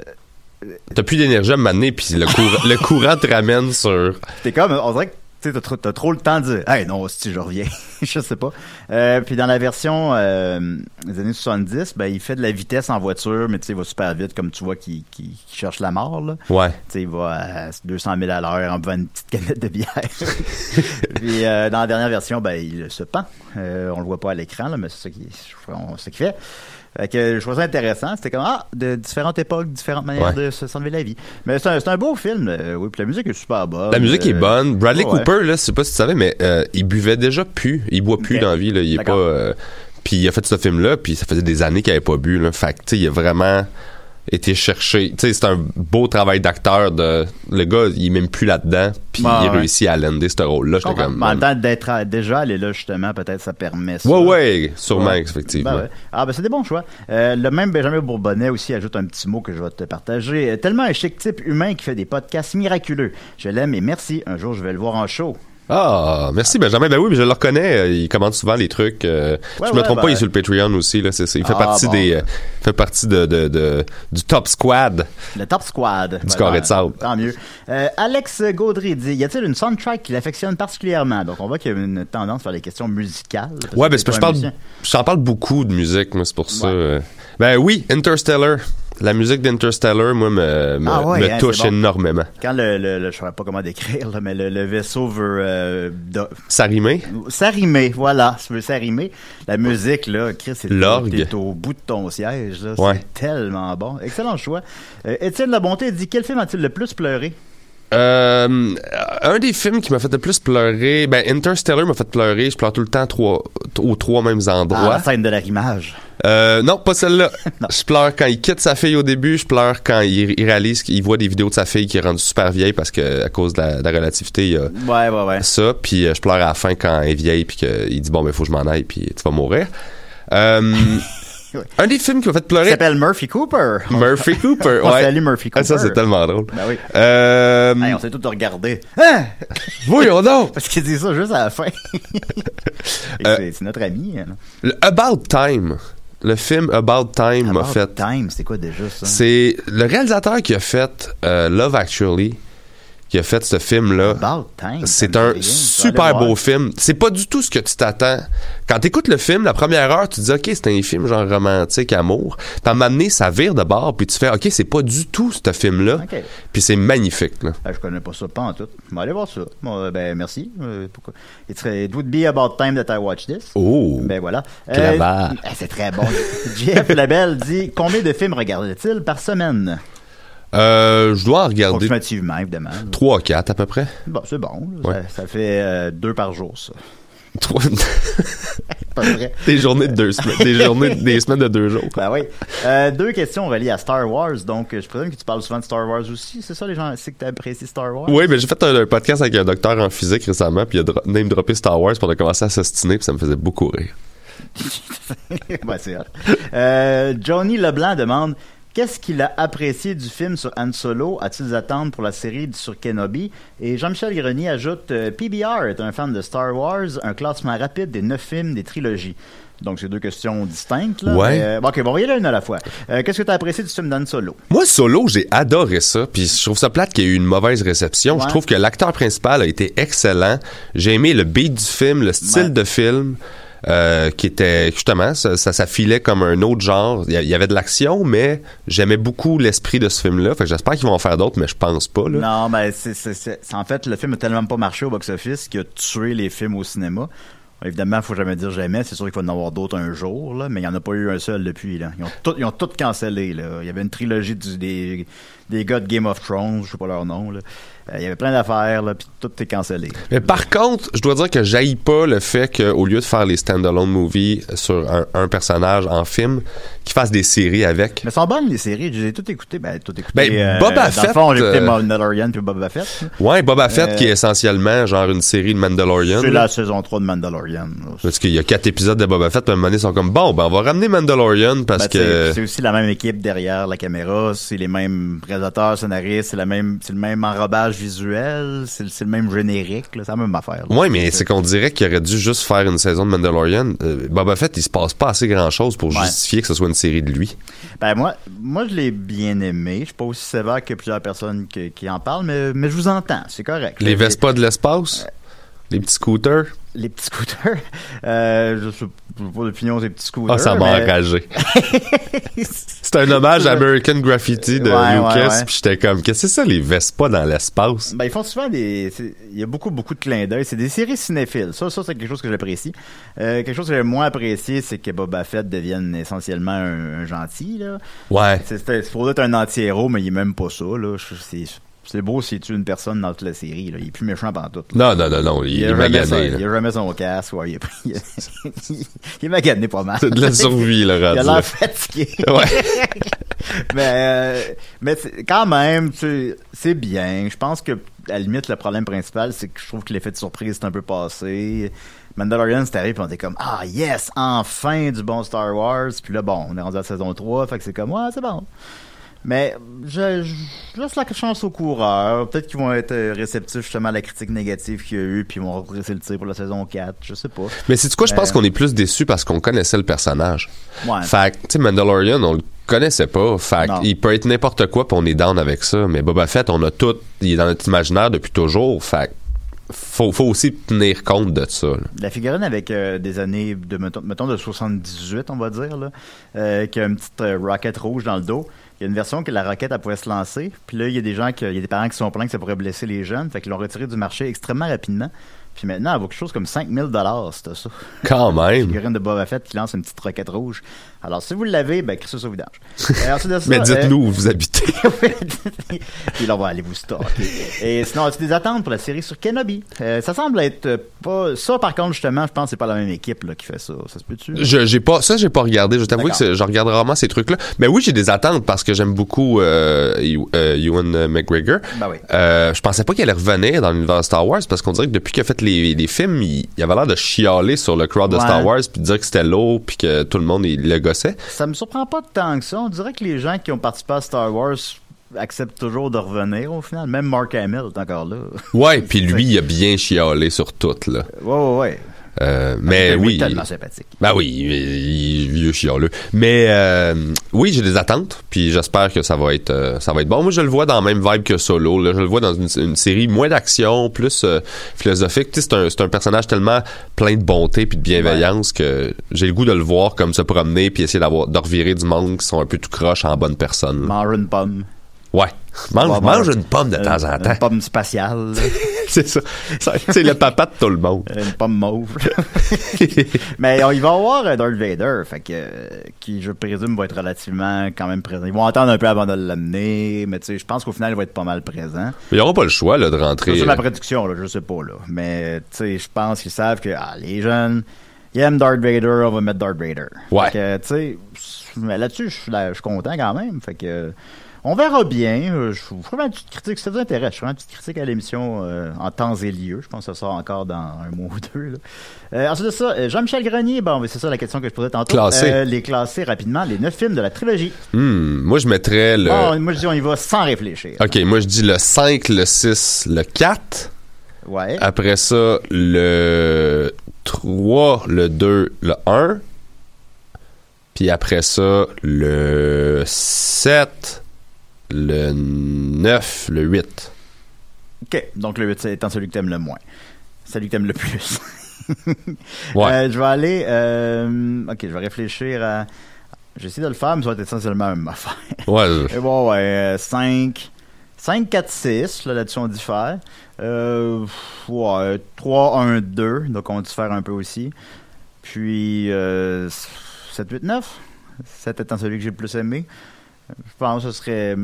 Speaker 5: T'as plus d'énergie à m'amener, puis le, courant- (laughs) le courant te ramène sur.
Speaker 4: T'es comme, on dirait que tu sais, t'as trop, t'as trop le temps de dire, hey, non, si je reviens, (laughs) je sais pas. Euh, puis dans la version euh, des années 70, ben, il fait de la vitesse en voiture, mais tu sais, il va super vite, comme tu vois, qui qui qui cherche la mort, là.
Speaker 5: Ouais.
Speaker 4: Tu sais, il va à 200 000 à l'heure en buvant une petite canette de bière. (laughs) Puis euh, dans la dernière version, ben, il se pend. On le voit pas à l'écran, là, mais c'est ça qui- on- c'est ce qu'il fait. Fait que je trouve ça intéressant. C'était comme, ah, de différentes époques, différentes manières
Speaker 5: Ouais.
Speaker 4: de se s'enlever la vie. Mais c'est un, un beau film, euh, oui. Puis la musique est super bonne.
Speaker 5: La musique est
Speaker 4: Euh,
Speaker 5: bonne. Bradley
Speaker 4: ouais.
Speaker 5: Cooper, là, je sais pas si tu savais, mais euh, il buvait déjà plus. Il boit plus dans la vie. Là. Il est pas. Euh, puis il a fait ce film-là, puis ça faisait des années qu'il avait pas bu. Là. Fait que, tu sais, il a vraiment été cherché. Tu sais, c'est un beau travail d'acteur. de Le gars, il est même plus là-dedans, puis il
Speaker 4: ouais.
Speaker 5: réussit à lander ce rôle-là.
Speaker 4: Je
Speaker 5: J'étais comme.
Speaker 4: En même d'être à- déjà allé là, justement, peut-être ça permet ça.
Speaker 5: Ouais, ouais, sûrement,
Speaker 4: Ouais.
Speaker 5: effectivement.
Speaker 4: Ben ouais. Ah, ben c'est des bons choix. Euh, le même Benjamin Bourbonnais aussi ajoute un petit mot que je vais te partager. Euh, Tellement un chic type humain qui fait des podcasts miraculeux. Je l'aime et merci. Un jour, je vais le voir en show.
Speaker 5: Ah, merci Benjamin. Ben oui, mais je le reconnais. euh, Il commande souvent les trucs. euh,
Speaker 4: Ouais,
Speaker 5: je me
Speaker 4: ouais,
Speaker 5: trompe
Speaker 4: ben-
Speaker 5: pas, il est sur le Patreon aussi. Là, c'est, c'est- il fait
Speaker 4: Ah,
Speaker 5: partie
Speaker 4: bon.
Speaker 5: des, euh, il fait partie de, de, de- du top squad.
Speaker 4: Le Top Squad. Du
Speaker 5: de sable.
Speaker 4: Tant mieux. Euh, Alex Gaudry dit Y a-t-il une soundtrack qu'il affectionne particulièrement? Donc, on voit qu'il y a une tendance vers les questions musicales.
Speaker 5: Ouais, ben parce que je parle, j'en parle beaucoup de musique, moi, c'est pour ça.
Speaker 4: Ouais.
Speaker 5: euh. Ben oui, Interstellar. La musique d'Interstellar, moi, me, me,
Speaker 4: Ah ouais,
Speaker 5: me
Speaker 4: hein,
Speaker 5: touche
Speaker 4: bon.
Speaker 5: énormément.
Speaker 4: Quand le, le, le- je ne sais pas comment décrire, là, mais le, le vaisseau veut euh, do-
Speaker 5: rimait?
Speaker 4: s'arrimer, voilà, ça veut s'arrimer. La musique, là, Chris, c'est au bout de ton siège,
Speaker 5: Ouais.
Speaker 4: c'est tellement bon. Excellent choix. Euh, Étienne Labonté dit, quel film a-t-il le plus pleuré?
Speaker 5: Euh, un des films qui m'a fait le plus pleurer, ben Interstellar m'a fait pleurer. Je pleure tout le temps trois, aux trois mêmes
Speaker 4: Ah,
Speaker 5: endroits.
Speaker 4: la scène de l'arrimage.
Speaker 5: Euh, non, pas celle-là. (laughs) Je pleure quand il quitte sa fille au début. Je pleure quand il, il réalise qu'il voit des vidéos de sa fille qui est rendue super vieille parce que à cause de la, de la relativité, il y a
Speaker 4: Ouais, ouais, ouais.
Speaker 5: ça. Puis euh, je pleure à la fin quand elle est vieille puis qu'il dit bon ben faut que je m'en aille puis tu vas mourir. (laughs) Euh. Un des films qui m'a fait
Speaker 4: Il
Speaker 5: pleurer.
Speaker 4: s'appelle Murphy Cooper.
Speaker 5: Murphy Cooper.
Speaker 4: On
Speaker 5: ouais.
Speaker 4: salue Murphy
Speaker 5: Ah,
Speaker 4: Cooper.
Speaker 5: ça c'est tellement drôle.
Speaker 4: Ben oui.
Speaker 5: Euh,
Speaker 4: Hey, on s'est tous regardé. Hein?
Speaker 5: voyons (laughs) donc.
Speaker 4: Parce qu'il dit ça juste à la fin.
Speaker 5: Euh,
Speaker 4: c'est- c'est notre ami. hein.
Speaker 5: Le About Time. Le film About Time m'a
Speaker 4: About
Speaker 5: fait.
Speaker 4: Time, c'est quoi déjà ça?
Speaker 5: C'est le réalisateur qui a fait euh, Love Actually, qui a fait ce film-là. C'est un.
Speaker 4: Je vais
Speaker 5: super beau film. C'est pas du tout ce que tu t'attends. Quand t'écoutes le film, la première heure, tu te dis, OK, c'est un film genre romantique, amour. Puis à donné, ça vire de bord, puis tu fais, OK, c'est pas du tout ce film-là.
Speaker 4: Ok.
Speaker 5: Puis c'est magnifique, là.
Speaker 4: Ah, je connais pas ça, pas en tout. On va aller voir ça. Bon, euh, ben, merci. Euh, pourquoi? It, would be about time that I watch this.
Speaker 5: Oh!
Speaker 4: Ben voilà.
Speaker 5: Clavard.
Speaker 4: ah, c'est très bon. (laughs) Jeff Labelle dit combien de films regarde-t-il par semaine?
Speaker 5: Euh, je dois en regarder
Speaker 4: Approximativement, évidemment.
Speaker 5: 3 4 à peu près.
Speaker 4: Bon, c'est bon.
Speaker 5: Ouais.
Speaker 4: Ça, ça fait euh, deux par jour, ça.
Speaker 5: Trois- (laughs) (laughs)
Speaker 4: Pas vrai.
Speaker 5: des journées de deux semaines. Des journées, des semaines de deux jours.
Speaker 4: Ben oui. Euh, deux questions reliées à Star Wars. Donc, euh, je présume que tu parles souvent de Star Wars aussi. C'est ça, les gens, c'est que tu apprécies Star Wars?
Speaker 5: Oui, mais j'ai fait un, un podcast avec un docteur en physique récemment, puis il a dro- name droppé Star Wars, puis on a commencé à s'ostiner, puis ça me faisait beaucoup rire. (laughs)
Speaker 4: ben, c'est. Euh, Johnny Leblanc demande Qu'est-ce qu'il a apprécié du film sur Han Solo? A-t-il des attentes pour la série sur Kenobi? Et Jean-Michel Grenier ajoute euh, PBR est un fan de Star Wars, un classement rapide des neuf films des trilogies. Donc, c'est deux questions distinctes. Là,
Speaker 5: Ouais.
Speaker 4: Mais, euh, ok, bon, on va y aller une à la fois. Euh, Qu'est-ce que tu as apprécié du film d'Han Solo?
Speaker 5: Moi, Solo, j'ai adoré ça, puis je trouve ça plate qu'il y ait eu une mauvaise réception.
Speaker 4: Ouais.
Speaker 5: Je trouve que l'acteur principal a été excellent. J'ai aimé le beat du film, le style
Speaker 4: Ouais.
Speaker 5: de film. Euh, qui était justement ça, ça, filait comme un autre genre il y il avait de l'action mais j'aimais beaucoup l'esprit de ce film là fait j'espère qu'ils vont en faire d'autres mais je pense pas là.
Speaker 4: Non, ben, c'est, en fait, le film a tellement pas marché au box-office qu'il a tué les films au cinéma. Évidemment, faut jamais dire jamais. C'est sûr qu'il va en avoir d'autres un jour, là, mais il n'y en a pas eu un seul depuis. Là. Ils ont tout, ils ont tout cancellé. Là. Il y avait une trilogie du- des, des gars de Game of Thrones, je sais pas leur nom. Là. Euh, il y avait plein d'affaires, là, puis tout est cancellé.
Speaker 5: Mais par contre, je dois dire que j'haïs pas le fait qu'au lieu de faire les standalone movies sur un, un personnage en film, qu'ils fassent des séries avec.
Speaker 4: Mais sont bonnes les séries. J'ai tout écouté. Ben, tout écouté.
Speaker 5: Ben, Boba
Speaker 4: dans le
Speaker 5: Fett,
Speaker 4: fond, j'ai écouté
Speaker 5: euh,
Speaker 4: Mandalorian puis Boba Fett.
Speaker 5: Ouais, Boba Fett
Speaker 4: Euh,
Speaker 5: qui est essentiellement genre une série de Mandalorian.
Speaker 4: C'est la saison 3 de Mandalorian. là.
Speaker 5: Parce qu'il y a quatre épisodes de Boba Fett, puis à un moment donné, ils sont comme bon, ben on va ramener Mandalorian parce
Speaker 4: Ben,
Speaker 5: que
Speaker 4: c'est- aussi la même équipe derrière la caméra, c'est les mêmes réalisateurs, scénaristes, c'est la même, c'est le même enrobage visuel, c'est le- même générique, c'est la même affaire.
Speaker 5: Ouais, mais c'est qu'on dirait qu'il aurait dû juste faire une saison de Mandalorian. Euh, Boba Fett, il se passe pas assez grand chose pour
Speaker 4: Ouais.
Speaker 5: justifier que ce soit une série de lui.
Speaker 4: Ben moi, moi je l'ai bien aimé. Je suis pas aussi sévère que plusieurs personnes qui, qui en parlent, mais, mais je vous entends, c'est correct.
Speaker 5: Les
Speaker 4: Les-
Speaker 5: Vespa de l'espace, les petits scooters?
Speaker 4: Les petits scooters. (laughs) Euh, je sais pas d'opinion des petits scooters.
Speaker 5: Ah, ça m'a
Speaker 4: mais-
Speaker 5: enragé. (laughs) C'était un hommage à American Graffiti de
Speaker 4: Ouais,
Speaker 5: Lucas,
Speaker 4: ouais.
Speaker 5: puis j'étais comme, qu'est-ce que c'est ça, les Vespa dans l'espace?
Speaker 4: Ben, ils font souvent des. c'est- Il y a beaucoup, beaucoup de clins d'œil. C'est des séries cinéphiles. Ça, ça c'est quelque chose que j'apprécie. Euh, quelque chose que j'ai moins apprécié, c'est que Boba Fett devienne essentiellement un, un gentil. Là.
Speaker 5: Ouais.
Speaker 4: C'est c'est supposé être un anti-héros, mais il est même pas ça. Là. C'est c'est beau s'il tue une personne dans toute la série. Là. Il est plus méchant pendant tout.
Speaker 5: Non, non, non, non, il,
Speaker 4: Il,
Speaker 5: est magané.
Speaker 4: son, il a jamais son casque. Ouais, il, est, il, (laughs) il est magané pas mal.
Speaker 5: C'est de la survie, le
Speaker 4: Il a l'air fatigué. (laughs)
Speaker 5: Ouais. (laughs)
Speaker 4: mais euh, mais quand même, c'est bien. Je pense que à la limite, le problème principal, c'est que je trouve que l'effet de surprise est un peu passé. Mandalorian, c'est arrivé, puis on était comme ah yes, enfin du bon Star Wars. Puis là, bon, on est rendu à la saison 3, fait que c'est comme ouais, c'est bon. Mais je, laisse la chance aux coureurs. Peut-être qu'ils vont être euh, réceptifs justement à la critique négative qu'il y a eu, puis ils vont redresser le tir pour la saison 4. Je sais pas.
Speaker 5: Mais c'est quoi, je pense
Speaker 4: Euh,
Speaker 5: qu'on est plus déçus parce qu'on connaissait le personnage.
Speaker 4: Ouais.
Speaker 5: Fait que, tu sais, Mandalorian, on le connaissait pas. Fait il peut être n'importe quoi, puis on est down avec ça. Mais Boba Fett, on a tout, il est dans notre imaginaire depuis toujours. Fait faut, faut aussi tenir compte de ça. là.
Speaker 4: La figurine avec euh, des années de mettons, mettons de 78, on va dire, là, euh, qui a une petite euh, roquette rouge dans le dos. Il y a une version que la roquette elle pouvait se lancer. Puis là, il y a des gens il y a des parents qui sont plaints que ça pourrait blesser les jeunes, fait qu'ils l'ont retiré du marché extrêmement rapidement. Puis maintenant, elle vaut quelque chose comme 5000 dollars, c'est ça.
Speaker 5: Quand
Speaker 4: Une (laughs)
Speaker 5: même.
Speaker 4: figurine de Boba Fett qui lance une petite roquette rouge. Alors, si vous l'avez, ben, crissez ça au vidange. (laughs)
Speaker 5: Mais
Speaker 4: euh,
Speaker 5: dites-nous où vous habitez. (laughs)
Speaker 4: puis là, on va aller vous stalker. Et sinon, as-tu des attentes pour la série sur Kenobi? Euh, ça semble être euh, pas... Ça, par contre, justement, je pense que c'est pas la même équipe là, qui fait ça. Ça se peut-tu?
Speaker 5: Je, j'ai pas, ça, j'ai pas regardé. Je t'avoue que je regarde rarement ces trucs-là. Mais oui, j'ai des attentes parce que j'aime beaucoup euh, Ew- euh, Ewan McGregor.
Speaker 4: Ben oui.
Speaker 5: Euh, je pensais pas qu'elle allait revenir dans l'univers Star Wars parce qu'on dirait que depuis qu'il a fait les, les films, il, il avait l'air de chialer sur le crowd de
Speaker 4: Ouais.
Speaker 5: Star Wars puis de dire que c'était lourd puis que tout le monde il le gossait.
Speaker 4: Ça me surprend pas tant que ça. On dirait que les gens qui ont participé à Star Wars acceptent toujours de revenir au final. Même Mark Hamill est encore là.
Speaker 5: Ouais, (laughs) puis lui, il a bien chialé sur tout là.
Speaker 4: Ouais, ouais, ouais.
Speaker 5: Euh, mais
Speaker 4: Lui,
Speaker 5: oui.
Speaker 4: tellement sympathique.
Speaker 5: Ben oui, il, il- vieux chialeux. Mais euh, oui, j'ai des attentes, puis j'espère que ça va être euh, ça va être bon. Moi, je le vois dans la même vibe que Solo. Là. Je le vois dans une, une série moins d'action, plus philosophique. C'est un, c'est un personnage tellement plein de bonté puis de bienveillance que j'ai le goût de le voir comme se promener puis essayer d'avoir de revirer du monde qui sont un peu tout croche en bonne personne.
Speaker 4: une pomme.
Speaker 5: Ouais. Mange, mange une pomme de temps en
Speaker 4: Une
Speaker 5: temps.
Speaker 4: pomme spatiale. (laughs)
Speaker 5: c'est ça. C'est le papa de tout le monde.
Speaker 4: une pomme mauve. (laughs) Mais on, il va y avoir euh, Darth Vader, fait que, euh, qui, je présume, va être relativement quand même présent. Ils vont attendre un peu avant de l'amener, mais tu sais, je pense qu'au final, il va être pas mal présent.
Speaker 5: Ils n'auront pas le choix là, de
Speaker 4: C'est
Speaker 5: rentrer.
Speaker 4: la
Speaker 5: euh,
Speaker 4: production, là, je sais pas, là. Mais, tu sais, je pense qu'ils savent que, ah, les jeunes, ils aiment Darth Vader, on va mettre Darth Vader.
Speaker 5: Ouais.
Speaker 4: Fait que, tu sais, mais là-dessus, je suis là- je suis content quand même. Fait que, on verra bien. Euh, Je vous ferai une petite critique, si ça vous intéresse. Je ferai une petite critique à l'émission euh, en temps et lieu. Je pense que ça sort encore dans un mois ou deux. Là. Euh, ensuite de ça, Jean-Michel Grenier, bon, c'est ça la question que je posais tantôt.
Speaker 5: Classé.
Speaker 4: Euh, les classer rapidement, les neuf films de la trilogie.
Speaker 5: hmm, moi, je mettrais le.
Speaker 4: Bon, moi, je dis, on y va sans réfléchir.
Speaker 5: OK, moi, je dis le 5, le 6, le 4.
Speaker 4: Ouais.
Speaker 5: Après ça, le 3, le 2, le 1. Puis après ça, le 7, le 9, le 8.
Speaker 4: OK. Donc, le 8 c'est étant celui que t'aimes le moins. Celui que t'aimes le plus. (laughs)
Speaker 5: Ouais.
Speaker 4: Euh, je vais aller. euh, ok, je vais réfléchir à. J'essaie de le faire, mais ça va être essentiellement la même affaire.
Speaker 5: Ouais.
Speaker 4: Et bon, (laughs) ouais, euh, 5. 5, 4, 6. Là, là-dessus, on diffère. Euh, ouais, 3, 1, 2. Donc, on diffère un peu aussi. Puis, euh, 7, 8, 9. 7 étant celui que j'ai le plus aimé. Je pense que ce serait.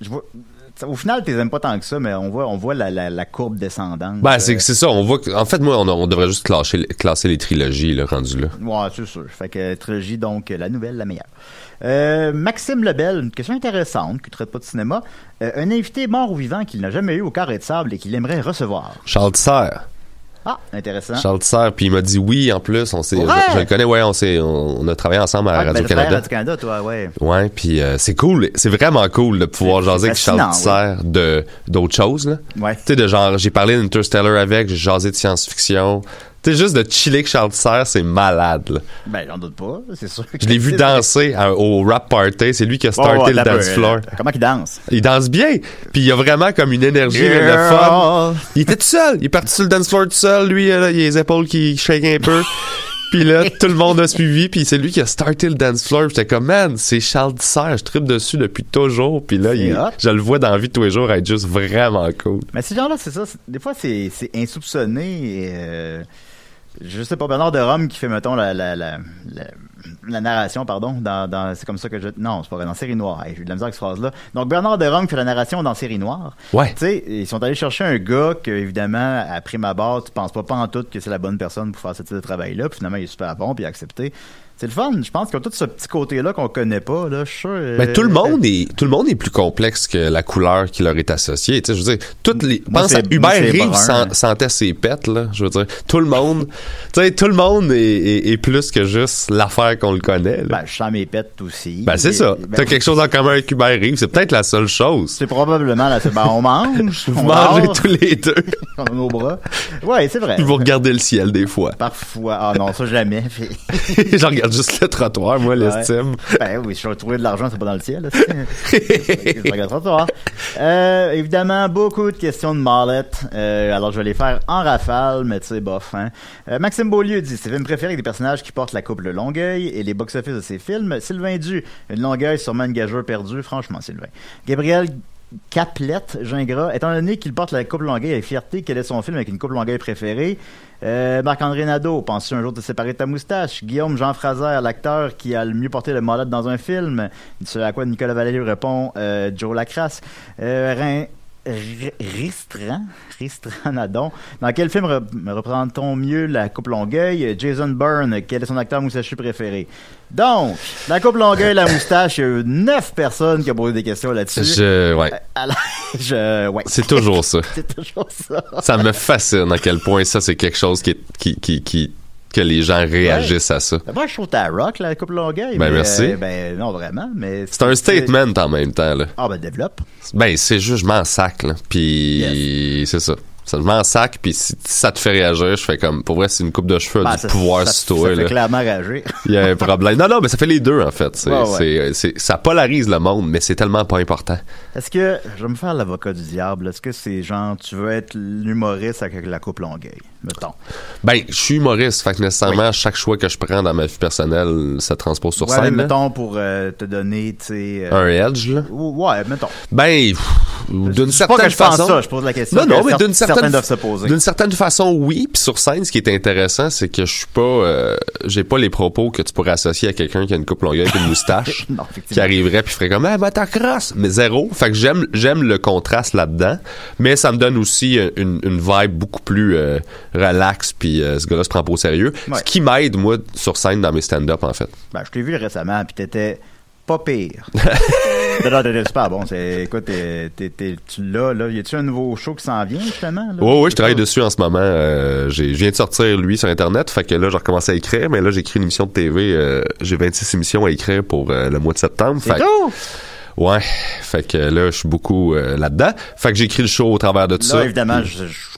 Speaker 4: Je vois, au final, tu les aimes pas tant que ça, mais on voit, on voit la, la, la courbe descendante.
Speaker 5: Ben, c'est
Speaker 4: Euh,
Speaker 5: c'est ça. On voit que- en fait, moi, on, on devrait juste classer, classer les trilogies, là, rendu là.
Speaker 4: Ouais, c'est sûr. Fait que trilogie, donc, la nouvelle, la meilleure. Euh, Maxime Lebel, une question intéressante qui traite pas de cinéma. Euh, un invité mort ou vivant qu'il n'a jamais eu au carré de sable et qu'il aimerait recevoir.
Speaker 5: Charles Tisser.
Speaker 4: Ah, intéressant.
Speaker 5: Charles Tisser, puis il m'a dit oui en plus. On s'est,
Speaker 4: Ouais.
Speaker 5: je, je le connais, ouais, on, s'est, on, on a travaillé ensemble à
Speaker 4: Ah, ben,
Speaker 5: Radio-Canada.
Speaker 4: Radio-Canada, toi, ouais.
Speaker 5: Ouais, puis euh, c'est cool, c'est vraiment cool de pouvoir jaser avec Charles Tisser de d'autres choses là.
Speaker 4: Ouais.
Speaker 5: Tu sais de genre j'ai parlé d'Interstellar avec, j'ai jasé de science-fiction. Tu sais juste de chiller avec Charles Tisser, c'est malade. Là.
Speaker 4: Ben, j'en doute pas, c'est sûr.
Speaker 5: Je l'ai vu danser à- au rap party, c'est lui qui a
Speaker 4: Ouais,
Speaker 5: starté
Speaker 4: ouais,
Speaker 5: le dance floor.
Speaker 4: euh, Comment il danse?
Speaker 5: Il danse bien, puis il a vraiment comme une énergie le fun. Il était tout seul, il est parti sur le dance floor tout seul, lui là, il a les épaules qui shake un peu. (laughs) Puis là, tout le monde a suivi, puis c'est lui qui a starté le dance floor. J'étais comme, man, c'est Charles Tisser, je tripe dessus depuis toujours. Puis là, il- je le vois dans la vie de tous les jours être juste vraiment cool.
Speaker 4: Mais ces gens-là, c'est ça. Des fois, c'est c'est insoupçonné. Et, euh, je sais pas, Bernard de Rome qui fait, mettons, la, la, la, la, la narration, pardon. Dans, dans, c'est comme ça que je. Non, c'est pas vrai, dans Série Noire. Hey, J'ai eu de la misère avec cette phrase-là. Donc, Bernard de Rome fait la narration dans Série Noire.
Speaker 5: Ouais.
Speaker 4: Tu sais, ils sont allés chercher un gars que, évidemment, à prime abord, tu penses pas, pas en tout que c'est la bonne personne pour faire ce type de travail-là. Puis finalement, il est super bon, puis il a accepté. C'est le fun. Je pense qu'ils ont tout ce petit côté-là qu'on connaît pas, là. Je suis sûr. euh,
Speaker 5: Mais tout le monde est tout le monde est plus complexe que la couleur qui leur est associée. Tu sais, je veux dire, toutes les
Speaker 4: Moi,
Speaker 5: pense à Hubert sen- sentait ses pets là. Je veux dire, tout le monde, tu sais, tout le monde est, est- est plus que juste l'affaire qu'on le connaît. Là.
Speaker 4: Ben, je sens mes pets aussi.
Speaker 5: Ben, c'est ça.
Speaker 4: ben,
Speaker 5: T'as quelque chose en commun avec Hubert Reeves. C'est peut-être la seule chose.
Speaker 4: C'est probablement la ben, on mange, (laughs)
Speaker 5: Vous
Speaker 4: on
Speaker 5: mangez
Speaker 4: dort,
Speaker 5: tous les deux. (laughs)
Speaker 4: on a nos bras. Ouais, c'est vrai.
Speaker 5: Puis vous regardez le ciel des fois.
Speaker 4: Parfois. Ah non, ça jamais. Fait- (laughs)
Speaker 5: je regarde juste le trottoir, moi, l'estime.
Speaker 4: Ben oui, si je vais trouver de l'argent, c'est pas dans le ciel. là, c'est- (laughs) je regarde trop tard. Euh, évidemment, beaucoup de questions de Marlette. Euh, alors, je vais les faire en rafale, mais tu sais, bof. Hein. Euh, Maxime Beaulieu dit, ses films préférés avec des personnages qui portent la coupe le Longueuil et les box-office de ses films. Sylvain Du, une Longueuil sûrement une gageure perdue. Franchement, Sylvain. Gabriel Caplette, Gingras, étant donné qu'il porte la coupe Longueuil avec fierté, quel est son film avec une coupe Longueuil préférée? Euh, Marc-André Nadeau, penses-tu un jour te séparer de ta moustache? Guillaume Jean Fraser, l'acteur qui a le mieux porté le molette dans un film. Ce à quoi Nicolas Valéry répond euh, Joe Lacrasse. Euh, Ristran, Ristran (laughs) Nadon. Dans quel film rep- représente-t-on mieux la coupe Longueuil? Jason Byrne, quel est son acteur moustachu préféré? Donc, la coupe Longueuil, la moustache, il y a eu neuf personnes qui ont posé des questions là-dessus.
Speaker 5: Je, ouais.
Speaker 4: Alors, (laughs) je, ouais.
Speaker 5: C'est toujours ça. (laughs)
Speaker 4: C'est toujours ça.
Speaker 5: Ça me fascine à quel point ça, c'est quelque chose qui, est- qui, qui, qui, que les gens réagissent à ça.
Speaker 4: Moi, je trouve que t'as rock, la coupe Longueuil.
Speaker 5: Ben,
Speaker 4: mais,
Speaker 5: merci.
Speaker 4: euh, ben, non, vraiment, mais...
Speaker 5: C'est un statement en même temps, là.
Speaker 4: Ah, ben, développe.
Speaker 5: Ben, c'est juste, je m'en sac, là. Puis, c'est ça. Ça je m'en sac, puis si, ça te fait réagir, je fais comme, pour vrai, c'est une coupe de cheveux,
Speaker 4: Ben,
Speaker 5: du
Speaker 4: ça-
Speaker 5: pouvoir
Speaker 4: ça-
Speaker 5: sur
Speaker 4: ça
Speaker 5: toi,
Speaker 4: fait
Speaker 5: là.
Speaker 4: clairement réagir. (laughs)
Speaker 5: Il y a un problème. Non, non, mais ça fait les deux, en fait. C'est,
Speaker 4: Ouais, ouais.
Speaker 5: c'est- c'est- ça polarise le monde, mais c'est tellement pas important.
Speaker 4: Est-ce que, je vais me faire l'avocat du diable, est-ce que c'est genre, tu veux être l'humoriste avec la coupe Longueuil, mettons?
Speaker 5: Ben, je suis humoriste, fait que nécessairement, chaque choix que je prends dans ma vie personnelle, ça transpose sur
Speaker 4: ouais,
Speaker 5: scène. là.
Speaker 4: mettons pour euh, te donner, tu sais... euh,
Speaker 5: Un edge, là.
Speaker 4: ou- Ouais, mettons.
Speaker 5: Ben, d'une certaine
Speaker 4: pas que je
Speaker 5: façon.
Speaker 4: pense ça, je pose la question.
Speaker 5: Non, non, mais d'une certaine, d'une façon, oui. Puis sur scène, ce qui est intéressant, c'est que je suis pas, euh, j'ai pas les propos que tu pourrais associer à quelqu'un qui a une coupe longueuil et une moustache, (laughs)
Speaker 4: Non,
Speaker 5: qui arriverait puis ferait comme, ah, bah, ta crosse. Mais zéro. Fait que j'aime, j'aime le contraste là-dedans. Mais ça me donne aussi une, une vibe beaucoup plus, euh, relax puis euh, ce gars-là se prend pas au sérieux.
Speaker 4: Ouais.
Speaker 5: Ce qui m'aide, moi, sur scène dans mes stand-up, en fait.
Speaker 4: Ben, je t'ai vu récemment, puis t'étais pas pire. (laughs) non, non, t'étais super bon. Écoute, t'es, t'es- t'es- tu l'as, là. Y a-tu un nouveau show qui s'en vient, justement? Là?
Speaker 5: Ouais, ouais, je travaille dessus en ce moment. Euh, j'ai, je viens de sortir, lui, sur Internet. Fait que là, j'ai recommencé à écrire. Mais là, j'écris une émission de TV. euh, j'ai 26 émissions à écrire pour le mois de septembre.
Speaker 4: C'est
Speaker 5: Fait
Speaker 4: tout!
Speaker 5: Ouais. Fait que là, je suis beaucoup euh, là-dedans. Fait que j'écris le show au travers de tout
Speaker 4: Là,
Speaker 5: ça.
Speaker 4: évidemment, je, je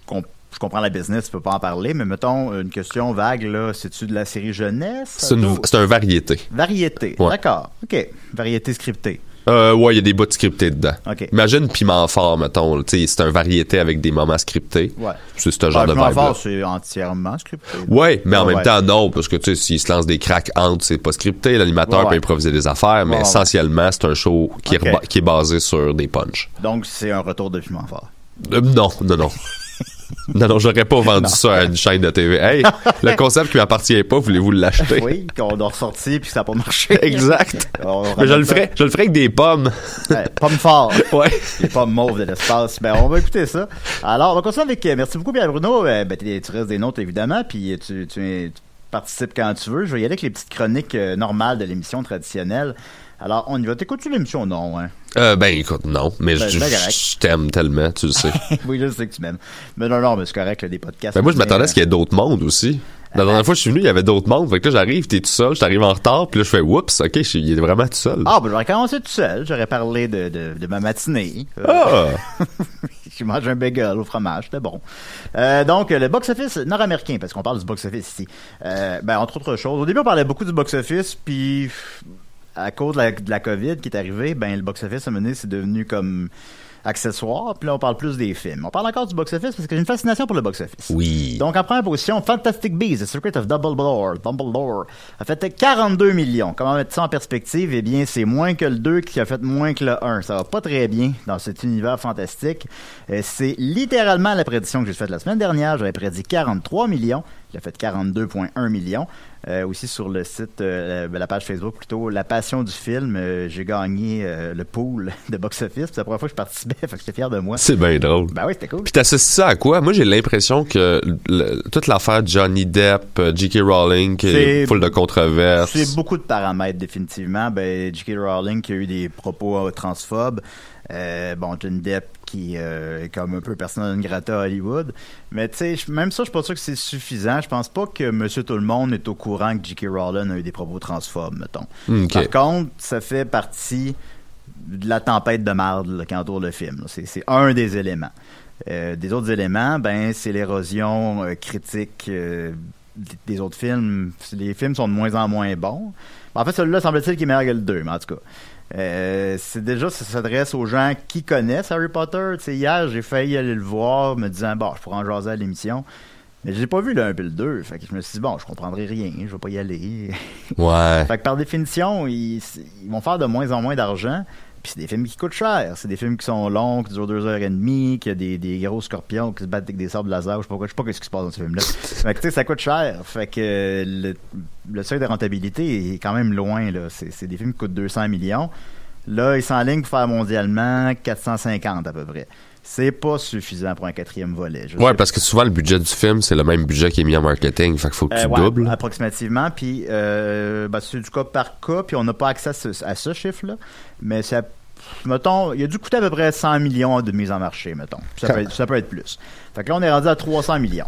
Speaker 4: je comprends la business, tu peux pas en parler, mais mettons, une question vague, là. C'est-tu de la série jeunesse?
Speaker 5: C'est, une- un variété.
Speaker 4: Variété.
Speaker 5: Ouais.
Speaker 4: D'accord. OK. Variété scriptée.
Speaker 5: Euh, ouais, il y a des bouts scriptés dedans.
Speaker 4: OK.
Speaker 5: Imagine Piment Fort, mettons. c'est un variété avec des moments scriptés.
Speaker 4: Ouais.
Speaker 5: C'est ce genre de
Speaker 4: Piment
Speaker 5: vibe
Speaker 4: Fort, c'est entièrement scripté.
Speaker 5: Ouais, mais en
Speaker 4: Ouais,
Speaker 5: même
Speaker 4: ouais.
Speaker 5: temps, non, parce que, tu sais, s'il se lance des cracks entre, c'est pas scripté. L'animateur
Speaker 4: Ouais,
Speaker 5: peut improviser des affaires, mais essentiellement, c'est un show est, qui est basé sur des punchs.
Speaker 4: Donc, c'est un retour de Piment Fort.
Speaker 5: Euh, non, non, non. (laughs) non, non, j'aurais pas vendu ça à une chaîne de TV. Hey, le (laughs) concept qui m'appartient pas, voulez-vous l'acheter?
Speaker 4: Oui, qu'on a ressorti puis ça n'a pas marché. (laughs)
Speaker 5: Exact.
Speaker 4: On
Speaker 5: Mais je le ferai, je le ferai avec des pommes.
Speaker 4: Ouais, pomme fort.
Speaker 5: Ouais.
Speaker 4: Les pommes mauves de l'espace. Ben, on va écouter ça. Alors, on va continuer avec. euh, Merci beaucoup, Pierre Bruno. Euh, ben, tu restes des notes, évidemment, puis tu, tu, tu participes quand tu veux. Je vais y aller avec les petites chroniques euh, normales de l'émission traditionnelle. Alors, on y va. T'écoutes-tu l'émission? Non, hein?
Speaker 5: Euh, ben, écoute, non, mais
Speaker 4: Ben,
Speaker 5: je, t'aime tellement, tu le sais. (laughs)
Speaker 4: oui, je sais que tu m'aimes. Mais non, non, mais c'est correct, là, des podcasts.
Speaker 5: Ben, moi, je m'attendais à ce qu'il y ait d'autres mondes aussi. La dernière fois que je suis venu, il y avait d'autres mondes. Fait que là, j'arrive, t'es tout seul, je t'arrive en retard, puis là, je fais, oups, ok, je il est vraiment tout seul.
Speaker 4: Ah, ben, j'aurais commencé tout seul. J'aurais parlé de, de, de ma matinée. Euh,
Speaker 5: Ah! (laughs)
Speaker 4: J'ai mangé un bagel au fromage, c'était bon. Euh, donc, le box-office nord-américain, parce qu'on parle du box-office ici. Euh, ben, entre autres choses. Au début, on parlait beaucoup du box-office, puis à cause de la, de la COVID qui est arrivée, ben, le box-office, à donné, c'est devenu comme accessoire, puis là, on parle plus des films. On parle encore du box-office parce que j'ai une fascination pour le box-office.
Speaker 5: Oui.
Speaker 4: Donc, en première position, Fantastic Beasts, The Secret of Dumbledore, Dumbledore, a fait 42 millions. Comment mettre ça en perspective? Eh bien, c'est moins que le 2 qui a fait moins que le 1. Ça va pas très bien dans cet univers fantastique. Euh, c'est littéralement la prédiction que j'ai faite la semaine dernière. J'avais prédit 43 millions. Il a fait 42,1 millions. Euh, aussi sur le site, euh, la, page Facebook plutôt, La Passion du film, euh, j'ai gagné le pool (laughs) de box-office. C'est la première fois que je participais, (laughs) fait que j'étais fier de moi.
Speaker 5: C'est bien drôle.
Speaker 4: Ben oui, c'était cool.
Speaker 5: Puis t'associes ça à quoi? Moi, j'ai l'impression que le- toute l'affaire Johnny Depp, J.K. Rowling, qui est
Speaker 4: C'est-
Speaker 5: full de controverses.
Speaker 4: C'est beaucoup de paramètres, définitivement. Ben, J.K. Rowling qui a eu des propos transphobes. Bon, Johnny Depp qui euh, est comme un peu personnel non grata à Hollywood. Mais tu sais, même ça, je suis pas sûr que c'est suffisant. Je pense pas que Monsieur Tout-le-Monde est au courant que J.K. Rowling a eu des propos transphobes, mettons.
Speaker 5: Ok.
Speaker 4: Par contre, ça fait partie de la tempête de marde qui entoure le film. C'est un des éléments. Euh, des autres éléments, ben c'est l'érosion euh, critique des- des autres films. Les films sont de moins en moins bons. En fait, celui-là semble-t-il qu'il est meilleur que le 2, mais en tout cas. Euh, c'est déjà, ça s'adresse aux gens qui connaissent Harry Potter. Hier, j'ai failli aller le voir, me disant, bon, je pourrais en jaser à l'émission. Mais j'ai pas vu le 1 et le 2. Fait que je me suis dit, bon, je comprendrai rien, je vais pas y aller.
Speaker 5: Ouais. (laughs)
Speaker 4: Fait que par définition, ils, ils vont faire de moins en moins d'argent. Puis c'est des films qui coûtent cher. C'est des films qui sont longs, qui durent deux heures et demie, qui a des, des gros scorpions qui se battent avec des sabres laser. Je sais pas, quoi- je sais pas ce qui se passe dans ce film-là. (laughs) fait que tu sais, ça coûte cher. Fait que le, le seuil de rentabilité est quand même loin. là. C'est c'est des films qui coûtent 200 millions. Là, ils s'enlignent pour faire mondialement 450 à peu près. C'est pas suffisant pour un quatrième volet. Je
Speaker 5: Ouais, parce que souvent, le budget du film, c'est le même budget qui est mis en marketing. Fait qu'il faut que tu
Speaker 4: euh, ouais,
Speaker 5: doubles.
Speaker 4: approximativement. Puis, euh, ben, c'est du cas par cas, puis on n'a pas accès à ce, à ce chiffre-là. Mais ça, mettons, il a dû coûter à peu près 100 millions de mise en marché, mettons. Ça peut, être, ça peut être plus. Fait que là, on est rendu à 300 millions.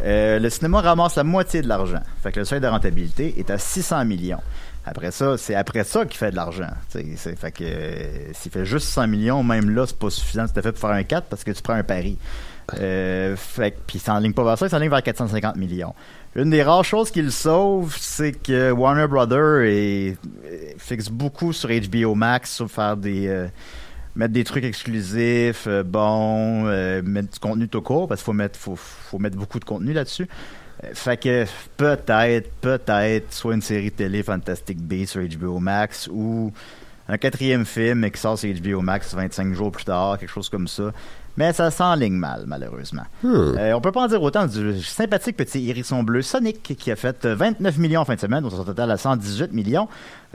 Speaker 4: Euh, le cinéma ramasse la moitié de l'argent. Fait que le seuil de rentabilité est à 600 millions. Après ça, c'est après ça qu'il fait de l'argent. Fait que euh, s'il fait juste 100 millions, même là, c'est pas suffisant tout fait pour faire un 4 parce que tu prends un pari. Euh, puis il s'enligne pas vers ça, il s'enligne vers 450 millions. Une des rares choses qui le sauve, c'est que Warner Brother est- est- fixe beaucoup sur HBO Max, sur faire des... mettre des trucs exclusifs, euh, bon, euh, mettre du contenu tout court, parce qu'il faut mettre, faut, faut mettre beaucoup de contenu là-dessus. Euh, Fait que peut-être, peut-être, soit une série télé Fantastic Beasts sur HBO Max ou un quatrième film qui sort sur HBO Max 25 jours plus tard, quelque chose comme ça. Mais ça s'enligne mal, malheureusement.
Speaker 5: Hmm.
Speaker 4: Euh, on peut pas en dire autant du sympathique petit hérisson bleu Sonic qui a fait euh, 29 millions en fin de semaine, donc son total à 118 millions.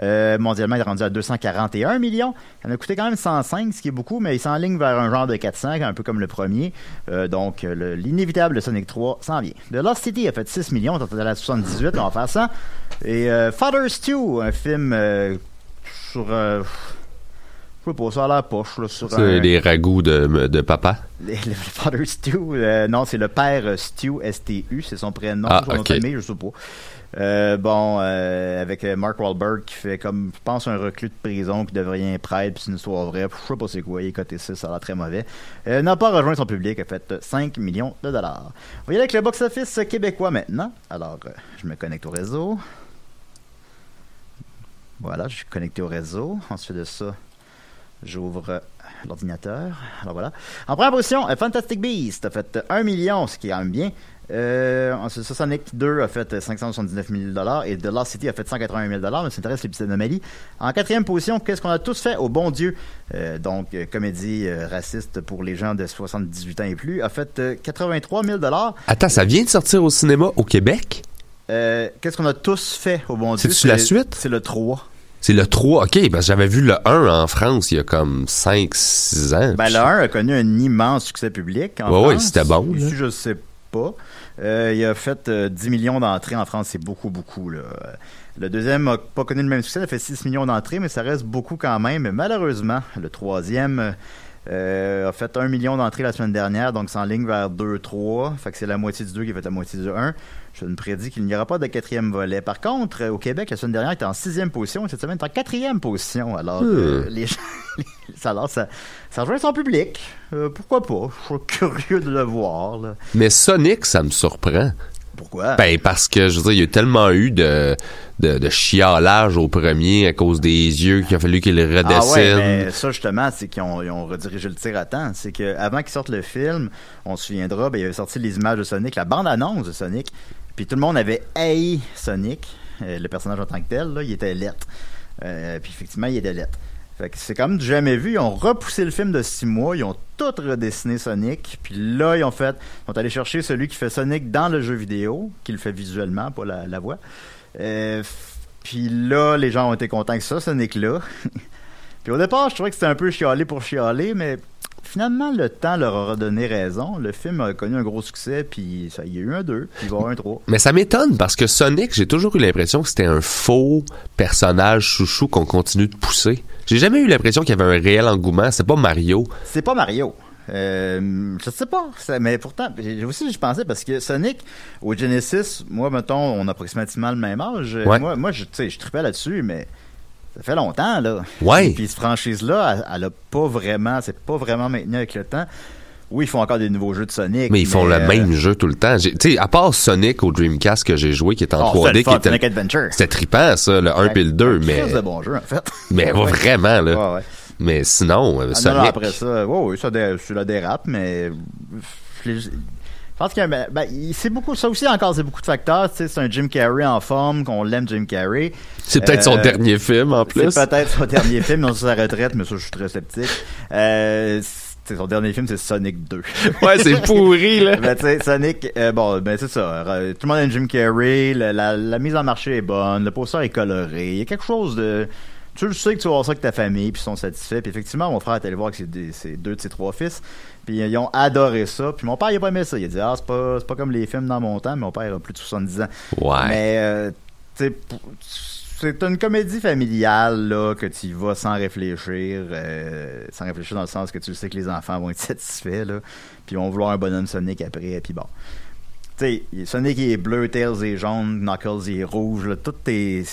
Speaker 4: Euh, mondialement, il est rendu à 241 millions. Ça en a coûté quand même 105, ce qui est beaucoup, mais il s'enligne vers un genre de 400, un peu comme le premier. Euh, donc, euh, le- l'inévitable Sonic 3 s'en vient. The Lost City a fait 6 millions, total à 78, on va faire ça. Et euh, Father Stew, un film euh, sur... euh, sais pas, ça a l'air poche, là, sur un-
Speaker 5: les ragoûts de, de papa?
Speaker 4: le, le Father Stew, euh, non, c'est le père euh, Stew, S-T-U, c'est son prénom,
Speaker 5: Ah,
Speaker 4: son nom de
Speaker 5: ok.
Speaker 4: famille, je sais pas. Euh, bon, euh, avec euh, Mark Wahlberg qui fait comme, je pense, un reclus de prison qui devient prêtre, puis c'est une histoire vraie, je sais pas c'est quoi, il est coté 6, ça a l'air très mauvais. Euh, n'a pas rejoint son public, a fait euh, 5 millions de dollars. On va y aller avec le box-office québécois maintenant. Alors, euh, je me connecte au réseau. Voilà, je suis connecté au réseau. Ensuite de ça, j'ouvre l'ordinateur. Alors voilà. En première position, euh, Fantastic Beast a fait euh, 1 million, ce qui est quand même bien. Euh, Sonic 2 a fait euh, 579 000 et The Lost City a fait 181 000 mais ça intéresse l'épisode d'Amélie. En quatrième position, qu'est-ce qu'on a tous fait au bon Dieu? Euh, Donc, euh, comédie euh, raciste pour les gens de 78 ans et plus, a fait euh, 83 000
Speaker 5: Attends, ça vient de sortir au cinéma au Québec?
Speaker 4: Qu'est-ce qu'on a tous fait au bon Dieu?
Speaker 5: C'est-tu la suite?
Speaker 4: C'est le 3.
Speaker 5: C'est le 3. OK, parce que j'avais vu le 1 en France il y a comme 5-6 ans.
Speaker 4: Ben, le 1 a connu un immense succès public. En
Speaker 5: Ouais, ouais,
Speaker 4: France.
Speaker 5: c'était bon, là.
Speaker 4: je sais pas. Euh, il a fait euh, 10 millions d'entrées en France, c'est beaucoup, beaucoup. Là. Euh, Le deuxième n'a pas connu le même succès, il a fait 6 millions d'entrées, mais ça reste beaucoup quand même. Mais malheureusement, le troisième euh, a fait 1 million d'entrées la semaine dernière, donc c'est en ligne vers 2-3. Fait que c'est la moitié du 2 qui a fait la moitié du 1. Je me prédis qu'il n'y aura pas de quatrième volet. Par contre, euh, au Québec, la semaine dernière, il était en sixième position et cette semaine, il est en quatrième position. Alors, euh, les gens, (laughs) ça, alors, ça, ça rejoint son public. Euh, pourquoi pas? Je suis curieux de le voir. là.
Speaker 5: Mais Sonic, ça me surprend.
Speaker 4: Pourquoi?
Speaker 5: Ben, parce que, je veux dire, il y a tellement eu de, de, de chialage au premier à cause des yeux qu'il a fallu qu'il
Speaker 4: Ah ouais, mais ça justement, c'est qu'ils ont, ils ont redirigé le tir à temps. C'est qu'avant qu'ils sortent le film, on se souviendra, ben, il avait sorti les images de Sonic, la bande-annonce de Sonic, puis tout le monde avait haï Sonic, euh, le personnage en tant que tel, là, il était lettre. Euh, puis effectivement, il était lettre. Fait que c'est comme jamais vu. Ils ont repoussé le film de six mois. Ils ont tout redessiné Sonic. Puis là, ils ont fait. Ils sont allés chercher celui qui fait Sonic dans le jeu vidéo, qui le fait visuellement, pas la, voix. Euh, puis là, les gens ont été contents que ça, Sonic-là. (laughs) puis au départ, je trouvais que c'était un peu chialé pour chialer, mais finalement, le temps leur a redonné raison. Le film a connu un gros succès, puis ça, il y a eu un 2, puis il va y avoir un 3.
Speaker 5: Mais ça m'étonne parce que Sonic, j'ai toujours eu l'impression que c'était un faux personnage chouchou qu'on continue de pousser. J'ai jamais eu l'impression qu'il y avait un réel engouement. C'est pas Mario.
Speaker 4: C'est pas Mario. Euh, je sais pas, ça- mais pourtant, j'ai aussi je pensais parce que Sonic au Genesis, moi mettons, on a approximativement le même âge.
Speaker 5: Ouais.
Speaker 4: Moi, moi, je, je tripais là-dessus, mais ça fait longtemps là.
Speaker 5: Ouais.
Speaker 4: Puis cette franchise-là, elle, elle a pas vraiment, c'est pas vraiment maintenu avec le temps. Oui, ils font encore des nouveaux jeux de Sonic.
Speaker 5: Mais ils font le
Speaker 4: euh,
Speaker 5: même jeu tout le temps. Tu sais, à part Sonic au Dreamcast que j'ai joué, qui est en
Speaker 4: oh, c'était
Speaker 5: 3D,
Speaker 4: le
Speaker 5: qui était,
Speaker 4: Sonic Adventure.
Speaker 5: c'était trippant, ça, le 1 puis le 2, mais,
Speaker 4: C'est de bon jeu en fait. (laughs)
Speaker 5: mais
Speaker 4: Ouais.
Speaker 5: vraiment, là.
Speaker 4: Ouais, ouais.
Speaker 5: Mais sinon, euh,
Speaker 4: Ah, non, non,
Speaker 5: Sonic.
Speaker 4: après ça, oui, ça, dé- ça la dérape, mais je pense qu'il y a, ben, ben, c'est beaucoup, ça aussi encore, c'est beaucoup de facteurs. Tu sais, c'est un Jim Carrey en forme, qu'on l'aime Jim Carrey.
Speaker 5: c'est peut-être son
Speaker 4: Euh,
Speaker 5: dernier film, en plus.
Speaker 4: C'est peut-être son dernier film, non, sur sa retraite, mais ça, je suis très sceptique. Euh, c'est- son dernier film, c'est Sonic 2. (laughs)
Speaker 5: Ouais, c'est pourri, là.
Speaker 4: Ben, tu sais, Sonic, euh, bon, ben, c'est ça. Euh, Tout le monde aime Jim Carrey, la, la, la mise en marché est bonne, le poster est coloré. Il y a quelque chose de. Tu le sais que tu vas voir ça avec ta famille, puis ils sont satisfaits. Puis effectivement, mon frère est allé voir avec ses, deux- ses deux de ses trois fils, puis ils ont adoré ça. Puis mon père, il a pas aimé ça. Il a dit, ah, c'est pas, c'est pas comme les films dans mon temps, mais mon père a plus de 70 ans.
Speaker 5: Ouais.
Speaker 4: Mais, euh, tu sais, pour- c'est une comédie familiale, là, que tu vas sans réfléchir, euh, sans réfléchir dans le sens que tu sais que les enfants vont être (laughs) satisfaits, là, puis ils vont vouloir un bonhomme Sonic après, puis bon. Tu sais, Sonic il est bleu, Tails est jaune, Knuckles il est rouge, là, tout est...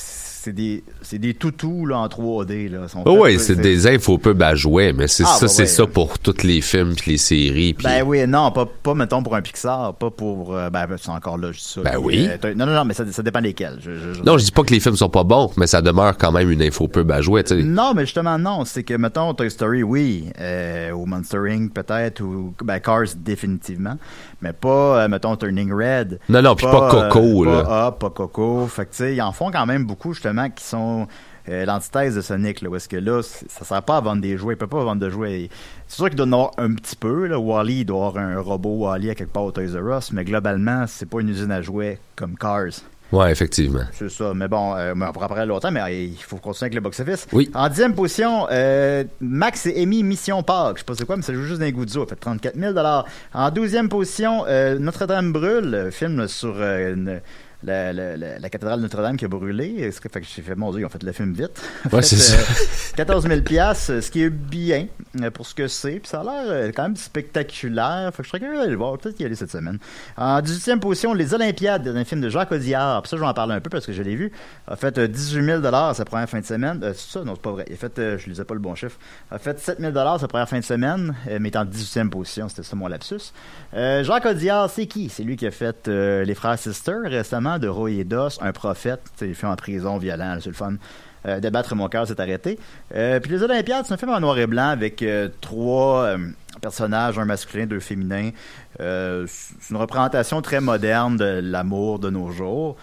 Speaker 4: c'est des, des toutous là, en 3D. Là. Sont
Speaker 5: Oh ouais, c'est des infopubs à jouer, mais c'est
Speaker 4: Ah,
Speaker 5: ça,
Speaker 4: bah
Speaker 5: c'est
Speaker 4: ouais.
Speaker 5: ça pour tous les films puis les séries.
Speaker 4: Ben oui, non, pas, pas mettons pour un Pixar, pas pour. euh, ben, c'est encore là, je dis ça.
Speaker 5: Ben oui.
Speaker 4: Euh, non, non, non, mais ça, ça dépend lesquels. Je- je- je-
Speaker 5: Non, je dis pas que les films sont pas bons, mais ça demeure quand même une infopub à jouer.
Speaker 4: Non, mais justement, non. C'est que, mettons, Toy Story, oui. euh, ou Monster Inc., peut-être. Ou ben, Cars, définitivement. Mais pas, euh, mettons, Turning Red.
Speaker 5: Non, non, puis pas Coco,
Speaker 4: euh,
Speaker 5: là.
Speaker 4: Pas Up, pas Coco. Fait que, tu sais, ils en font quand même beaucoup, justement, qui sont euh, l'antithèse de Sonic. Là, où est-ce que là, ça sert pas à vendre des jouets. Il peut pas vendre de jouets. C'est sûr qu'il doit en avoir un petit peu. Là. Wally, il doit avoir un robot Wally à quelque part au Toys R Us. Mais globalement, c'est pas une usine à jouets comme Cars.
Speaker 5: Ouais, effectivement.
Speaker 4: C'est ça, mais bon, euh, on pourra parler longtemps, mais euh, il faut continuer avec le box-office.
Speaker 5: Oui.
Speaker 4: En dixième position, euh, Max et Amy Mission Park. Je sais pas c'est quoi, mais ça joue juste d'un goût de Ça fait 34 000 En douzième position, euh, Notre-Dame brûle, euh, film sur euh, une- la, la- la- la cathédrale Notre-Dame qui a brûlé. Fait que j'ai fait, mon Dieu, ils ont fait le film vite.
Speaker 5: Ouais, c'est ça.
Speaker 4: 14 000 piastres, ce qui est bien euh, pour ce que c'est. Puis ça a l'air euh, quand même spectaculaire. Fait que je serais curieux d'aller le voir. Peut-être y aller cette semaine. En 18e position, Les Olympiades, un film de Jacques Audiard. Puis ça, je vais en parler un peu parce que je l'ai vu. A fait euh, 18 000 sa première fin de semaine. Euh, c'est ça? Non, c'est pas vrai. Il a fait, euh, je lisais pas le bon chiffre. A fait 7 000 sa première fin de semaine, euh, mais est en 18e position. C'était ça mon lapsus. Euh, Jacques Audiard, c'est qui? C'est lui qui a fait euh, Les Frères Sister récemment, de Roy et Dos, Un prophète. Il fait en prison violent, c'est le fun. Euh, Débattre mon cœur s'est arrêté. Euh, puis Les Olympiades, c'est un film en noir et blanc avec euh, trois personnages, un masculin, deux féminins. C'est une représentation très moderne de l'amour de nos jours.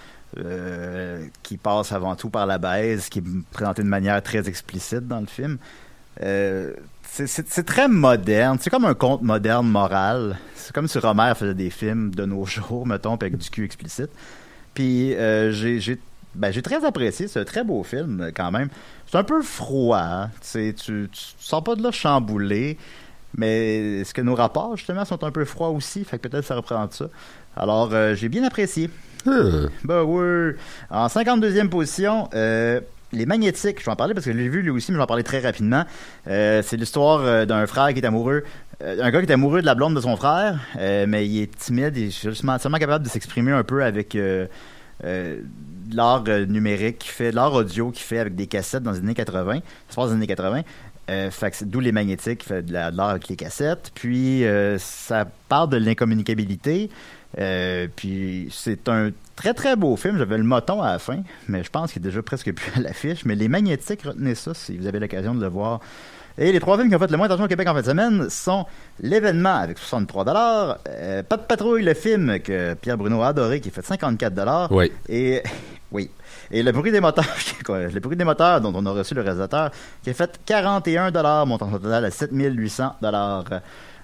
Speaker 4: qui passe avant tout par la baise, qui est présenté de manière très explicite dans le film. C'est- c'est c'est très moderne. C'est comme un conte moderne moral. C'est comme si Romer faisait des films de nos (laughs) jours, mettons, avec du cul explicite. Puis euh, j'ai j'ai ben, j'ai très apprécié. C'est un très beau film, euh, quand même. C'est un peu froid. hein. Tu, tu, sors pas de là chamboulé. Mais est-ce que nos rapports, justement, sont un peu froids aussi? Fait que peut-être ça représente ça. Alors, euh, j'ai bien apprécié.
Speaker 5: Hmm.
Speaker 4: Ben oui. En 52e position, euh, les magnétiques. Je vais en parler parce que je l'ai vu lui aussi, mais je vais en parler très rapidement. Euh, c'est l'histoire euh, d'un frère qui est amoureux. euh, un gars qui est amoureux de la blonde de son frère, mais il est timide et justement seulement capable de s'exprimer un peu avec l'art numérique qui fait, l'art audio qui fait avec des cassettes dans les années 80. Ça se passe dans les années 80. Euh, fait d'où les magnétiques, fait de la- de l'art avec les cassettes. Puis ça parle de l'incommunicabilité. Puis c'est un très très beau film. J'avais le moton à la fin, mais je pense qu'il est déjà presque plus à l'affiche. Mais les magnétiques, retenez ça si vous avez l'occasion de le voir. Et les trois films qui ont fait le moins attention au Québec en fin de semaine sont L'événement avec 63 euh, Pas de patrouille, le film que Pierre Bruno a adoré qui fait 54
Speaker 5: Oui.
Speaker 4: Et (laughs) oui. Et le bruit des moteurs, (laughs) le bruit des moteurs dont on a reçu le réalisateur qui a fait 41 montant total à 7800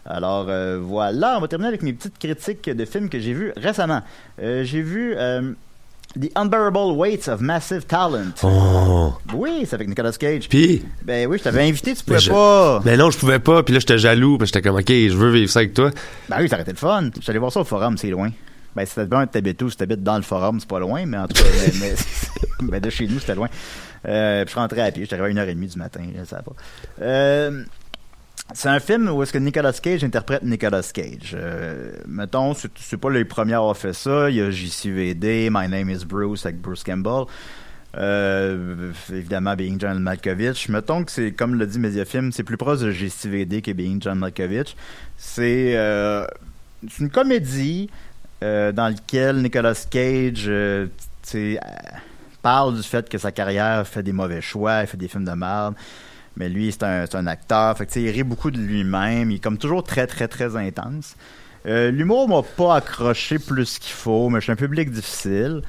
Speaker 4: alors euh, voilà, on va terminer avec mes petites critiques de films que j'ai vus récemment. Euh, j'ai vu euh, The Unbearable Weights of Massive Talent.
Speaker 5: Oh.
Speaker 4: Oui, c'est avec Nicolas Cage.
Speaker 5: Puis,
Speaker 4: Ben oui, je t'avais invité, tu pouvais pas.
Speaker 5: ben non, je pouvais pas. Puis là, j'étais jaloux. Puis j'étais comme, OK, je veux vivre ça avec toi.
Speaker 4: Ben oui, ça aurait été le fun. Je suis allé voir ça au forum, c'est loin. Ben, si t'habites bien, t'habites où? Si t'habites dans le forum, c'est pas loin, mais en tout cas, mais, mais- (laughs) ben, de chez nous, c'était loin. Euh, puis je rentrais à pied, j'étais arrivé à 1h30 du matin, je sais pas. Euh, c'est un film où est-ce que Nicolas Cage interprète Nicolas Cage. Euh, mettons, c'est, pas les premiers à avoir fait ça. Il y a JCVD, My Name is Bruce avec Bruce Campbell. Euh, évidemment, Being John Malkovich. Mettons que c'est, comme le dit Mediafilm, c'est plus proche de JCVD que Being John Malkovich. C'est, euh, une comédie euh, dans laquelle Nicolas Cage parle du fait que sa carrière fait des mauvais choix, il fait des films de merde. Mais lui, c'est un, acteur. Fait que, il rit beaucoup de lui-même. Il est comme toujours très, très, très intense. Euh, L'humour m'a pas accroché plus qu'il faut, mais je suis un public difficile.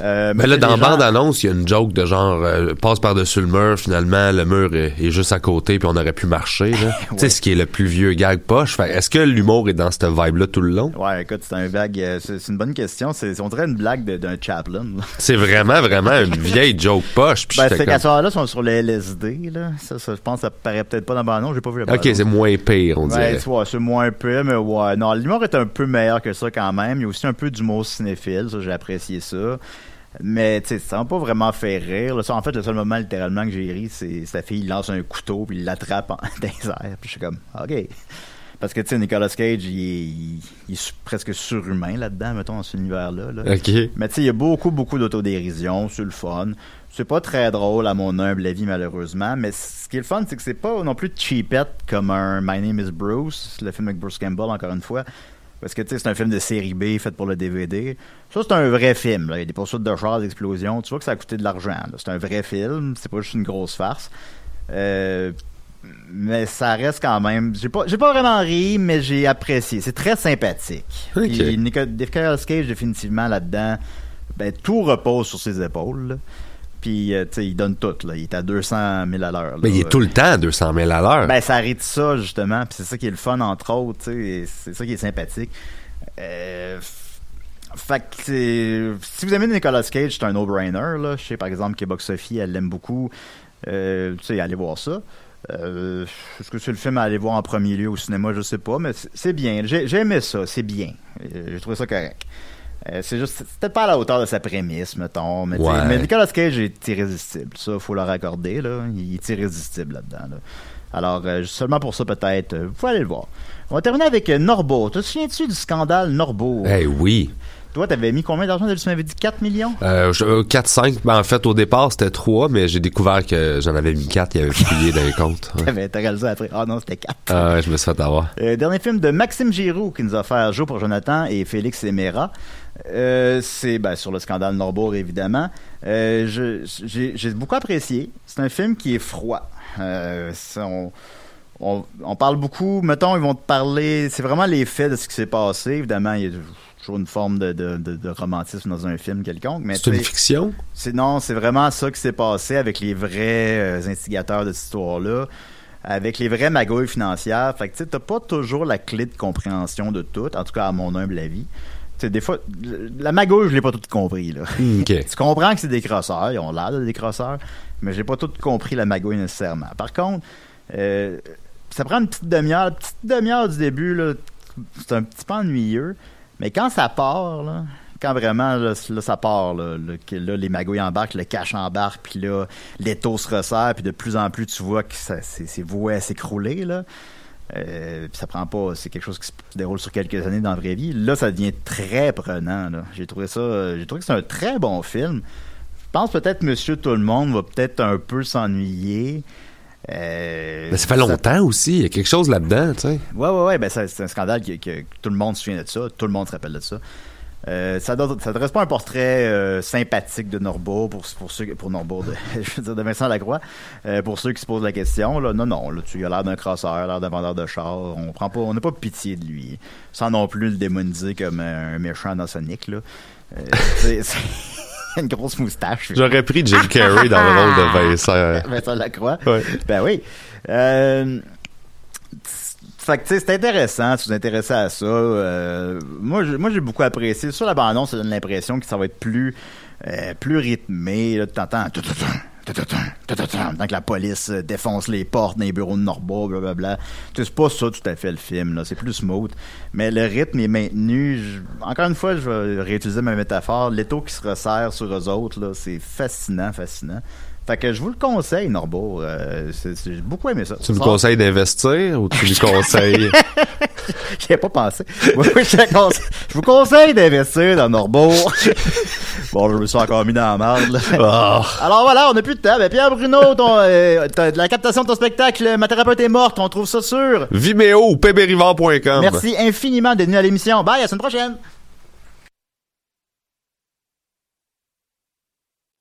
Speaker 4: Euh,
Speaker 5: Mais là, dans
Speaker 4: les gens-
Speaker 5: bande-annonce, il y a une joke de genre, euh, passe par-dessus le mur, finalement, le mur est, est juste à côté, puis on aurait pu marcher. là. (laughs) Tu sais, ce qui est le plus vieux gag poche. Est-ce que l'humour est dans cette vibe-là tout le long?
Speaker 4: Ouais, écoute, c'est un blague. euh, C'est une bonne question. C'est, on dirait une blague d'un Chaplin. (laughs)
Speaker 5: C'est vraiment, vraiment une vieille joke poche. Puis
Speaker 4: Ben,
Speaker 5: j'étais
Speaker 4: c'est
Speaker 5: comme,
Speaker 4: qu'à ce moment-là, ils sont sur le LSD. Là. Ça, ça, je pense que ça paraît peut-être pas dans le bande J'ai pas vu le
Speaker 5: OK,
Speaker 4: bande-annonce.
Speaker 5: c'est moins pire, on dirait.
Speaker 4: c'est moins peu, mais ouais. Non, l'humour est un peu meilleur que ça quand même. Il y a aussi un peu d'humour cinéphile, ça, j'ai apprécié ça. Mais, tu sais, ça m'a pas vraiment fait rire. là. Ça, en fait, le seul moment littéralement que j'ai ri, c'est sa fille il lance un couteau puis il l'attrape en- (laughs) dans les airs. Puis je suis comme, OK. Parce que, tu sais, Nicolas Cage, il est, il- il est su- presque surhumain là-dedans, mettons, dans cet univers-là. là.
Speaker 5: OK.
Speaker 4: Mais tu sais, il y a beaucoup, beaucoup d'autodérision, c'est le fun. C'est pas très drôle à mon humble avis, malheureusement. Mais ce qui est le fun, c'est que c'est pas non plus cheapette comme un My Name is Bruce, le film avec Bruce Campbell, encore une fois. Parce que tu sais, c'est un film de série B fait pour le DVD. Ça, c'est un vrai film. Là. Il y a des poursuites de chars, des explosions. Tu vois que ça a coûté de l'argent. C'est un vrai film. C'est pas juste une grosse farce. Euh, mais ça reste quand même. J'ai pas, j'ai pas vraiment ri, mais j'ai apprécié. C'est très sympathique.
Speaker 5: Ok.
Speaker 4: Puis Nico- Nicolas Cage, définitivement, là-dedans, ben, tout repose sur ses épaules. là. Puis, euh, il donne tout. Là. Il est à 200 000 à l'heure.
Speaker 5: Mais il est tout le temps à 200 000 à l'heure.
Speaker 4: Ben, ça arrête ça, justement. Puis c'est ça qui est le fun, entre autres. C'est ça qui est sympathique. Euh, fait que si vous aimez Nicolas Cage, c'est un no-brainer. Là. Je sais, par exemple, que Box Sophie, elle l'aime beaucoup. Euh, tu sais, allez voir ça. Euh, Est-ce que c'est le film à aller voir en premier lieu au cinéma? Je sais pas, mais c'est- bien. J'ai aimé ça, c'est bien. J'ai trouvé ça correct. Euh, c'est juste, c'est peut-être pas à la hauteur de sa prémisse, mettons. Mais,
Speaker 5: Ouais.
Speaker 4: mais Nicolas Cage est irrésistible. Ça, faut le raccorder, là. Il est irrésistible là-dedans, là. Alors, euh, seulement pour ça, peut-être, euh, vous pouvez aller le voir. On va terminer avec Norbo. Te souviens-tu du scandale Norbo?
Speaker 5: Eh oui.
Speaker 4: Toi, t'avais mis combien d'argent? Tu m'avais dit 4 millions?
Speaker 5: Euh, je- euh, 4-5, ben, en fait, au départ, c'était 3, mais j'ai découvert que j'en avais mis 4, il y avait dans les comptes. (laughs) Ouais.
Speaker 4: T'as réalisé après. Ah non, c'était 4.
Speaker 5: Ah, ouais, je me suis fait avoir.
Speaker 4: Euh, dernier film de Maxime Giroux qui nous a fait Joe pour Jonathan et Félix Emera. Euh, c'est ben, sur le scandale Norbourg, évidemment. Euh, j'ai beaucoup apprécié. C'est un film qui est froid. Euh, on, on, on parle beaucoup, mettons, ils vont te parler, c'est vraiment les faits de ce qui s'est passé. Évidemment, il y a toujours une forme de, de, de- de romantisme dans un film quelconque. mais
Speaker 5: C'est une fiction?
Speaker 4: c'est non, c'est vraiment ça qui s'est passé avec les vrais instigateurs de cette histoire-là, avec les vraies magouilles financières. Fait que tu sais, t'as pas toujours la clé de compréhension de tout, en tout cas à mon humble avis. Des fois, la magouille, je l'ai pas toute compris là.
Speaker 5: OK. (laughs)
Speaker 4: Tu comprends que c'est des crosseurs, ils ont l'air de des crosseurs, mais j'ai pas tout compris la magouille nécessairement. Par contre, euh, ça prend une petite demi-heure, une petite demi-heure du début, là, c'est un petit peu ennuyeux, mais quand ça part, là, quand vraiment là, ça part, là, là, les magouilles embarquent, le cash embarque, puis là, l'étau se resserre, puis de plus en plus, tu vois que ça, c'est, c'est voué à s'écrouler, là. Euh, puis ça prend pas, c'est quelque chose qui se déroule sur quelques années dans la vraie vie. Là, ça devient très prenant. J'ai trouvé ça, euh, j'ai trouvé que c'est un très bon film. Je pense peut-être Monsieur Tout le Monde va peut-être un peu s'ennuyer. Euh,
Speaker 5: Mais ça fait longtemps aussi, il y a quelque chose là-dedans, tu sais.
Speaker 4: Ouais, ouais, ouais. Ben, c'est un scandale que, que tout le monde se souvient de ça. Tout le monde se rappelle de ça. Euh, ça ne ça dresse pas un portrait euh, sympathique de Norbourg pour, pour ceux pour Norbourg de, (laughs) je veux dire de Vincent Lacroix euh, pour ceux qui se posent la question là non non là tu as l'air d'un crosseur l'air d'un vendeur de char on prend pas on n'a pas pitié de lui sans non plus le démoniser comme un méchant dans Sonic là Euh, (laughs) c'est c'est (laughs) une grosse moustache
Speaker 5: J'aurais pris Jim Carrey dans le rôle de Vincent.
Speaker 4: Vincent Lacroix.
Speaker 5: Ouais.
Speaker 4: Ben oui. Euh, fait que, tu sais, c'est intéressant, si vous intéressez à ça. Euh, moi, j'ai, beaucoup apprécié. Sur la bande ça donne l'impression que ça va être plus, euh, plus rythmé. Là, t'entends... Tant que la police euh, défonce les portes dans les bureaux de Norba, blablabla. C'est pas ça tout à fait le film, là. c'est plus smooth. Mais le rythme est maintenu. Encore une fois, je vais réutiliser ma métaphore. L'étau qui se resserre sur eux autres, là, c'est fascinant, fascinant. Fait que je vous le conseille, Norbourg. Euh, J'ai beaucoup aimé ça.
Speaker 5: Tu me conseilles d'investir ou tu me conseilles? (laughs)
Speaker 4: J'y ai pas pensé. Oui, je, te conseille- je vous conseille d'investir dans Norbourg. (laughs) bon, je me suis encore mis dans la merde.
Speaker 5: Ah.
Speaker 4: Alors voilà, on n'a plus de temps. Ben, Pierre Bruno, ton, euh, de la captation de ton spectacle, ma thérapeute est morte, on trouve ça sur.
Speaker 5: Vimeo ou pébérivant.com.
Speaker 4: Merci infiniment d'être venu à l'émission. Bye, à la semaine prochaine.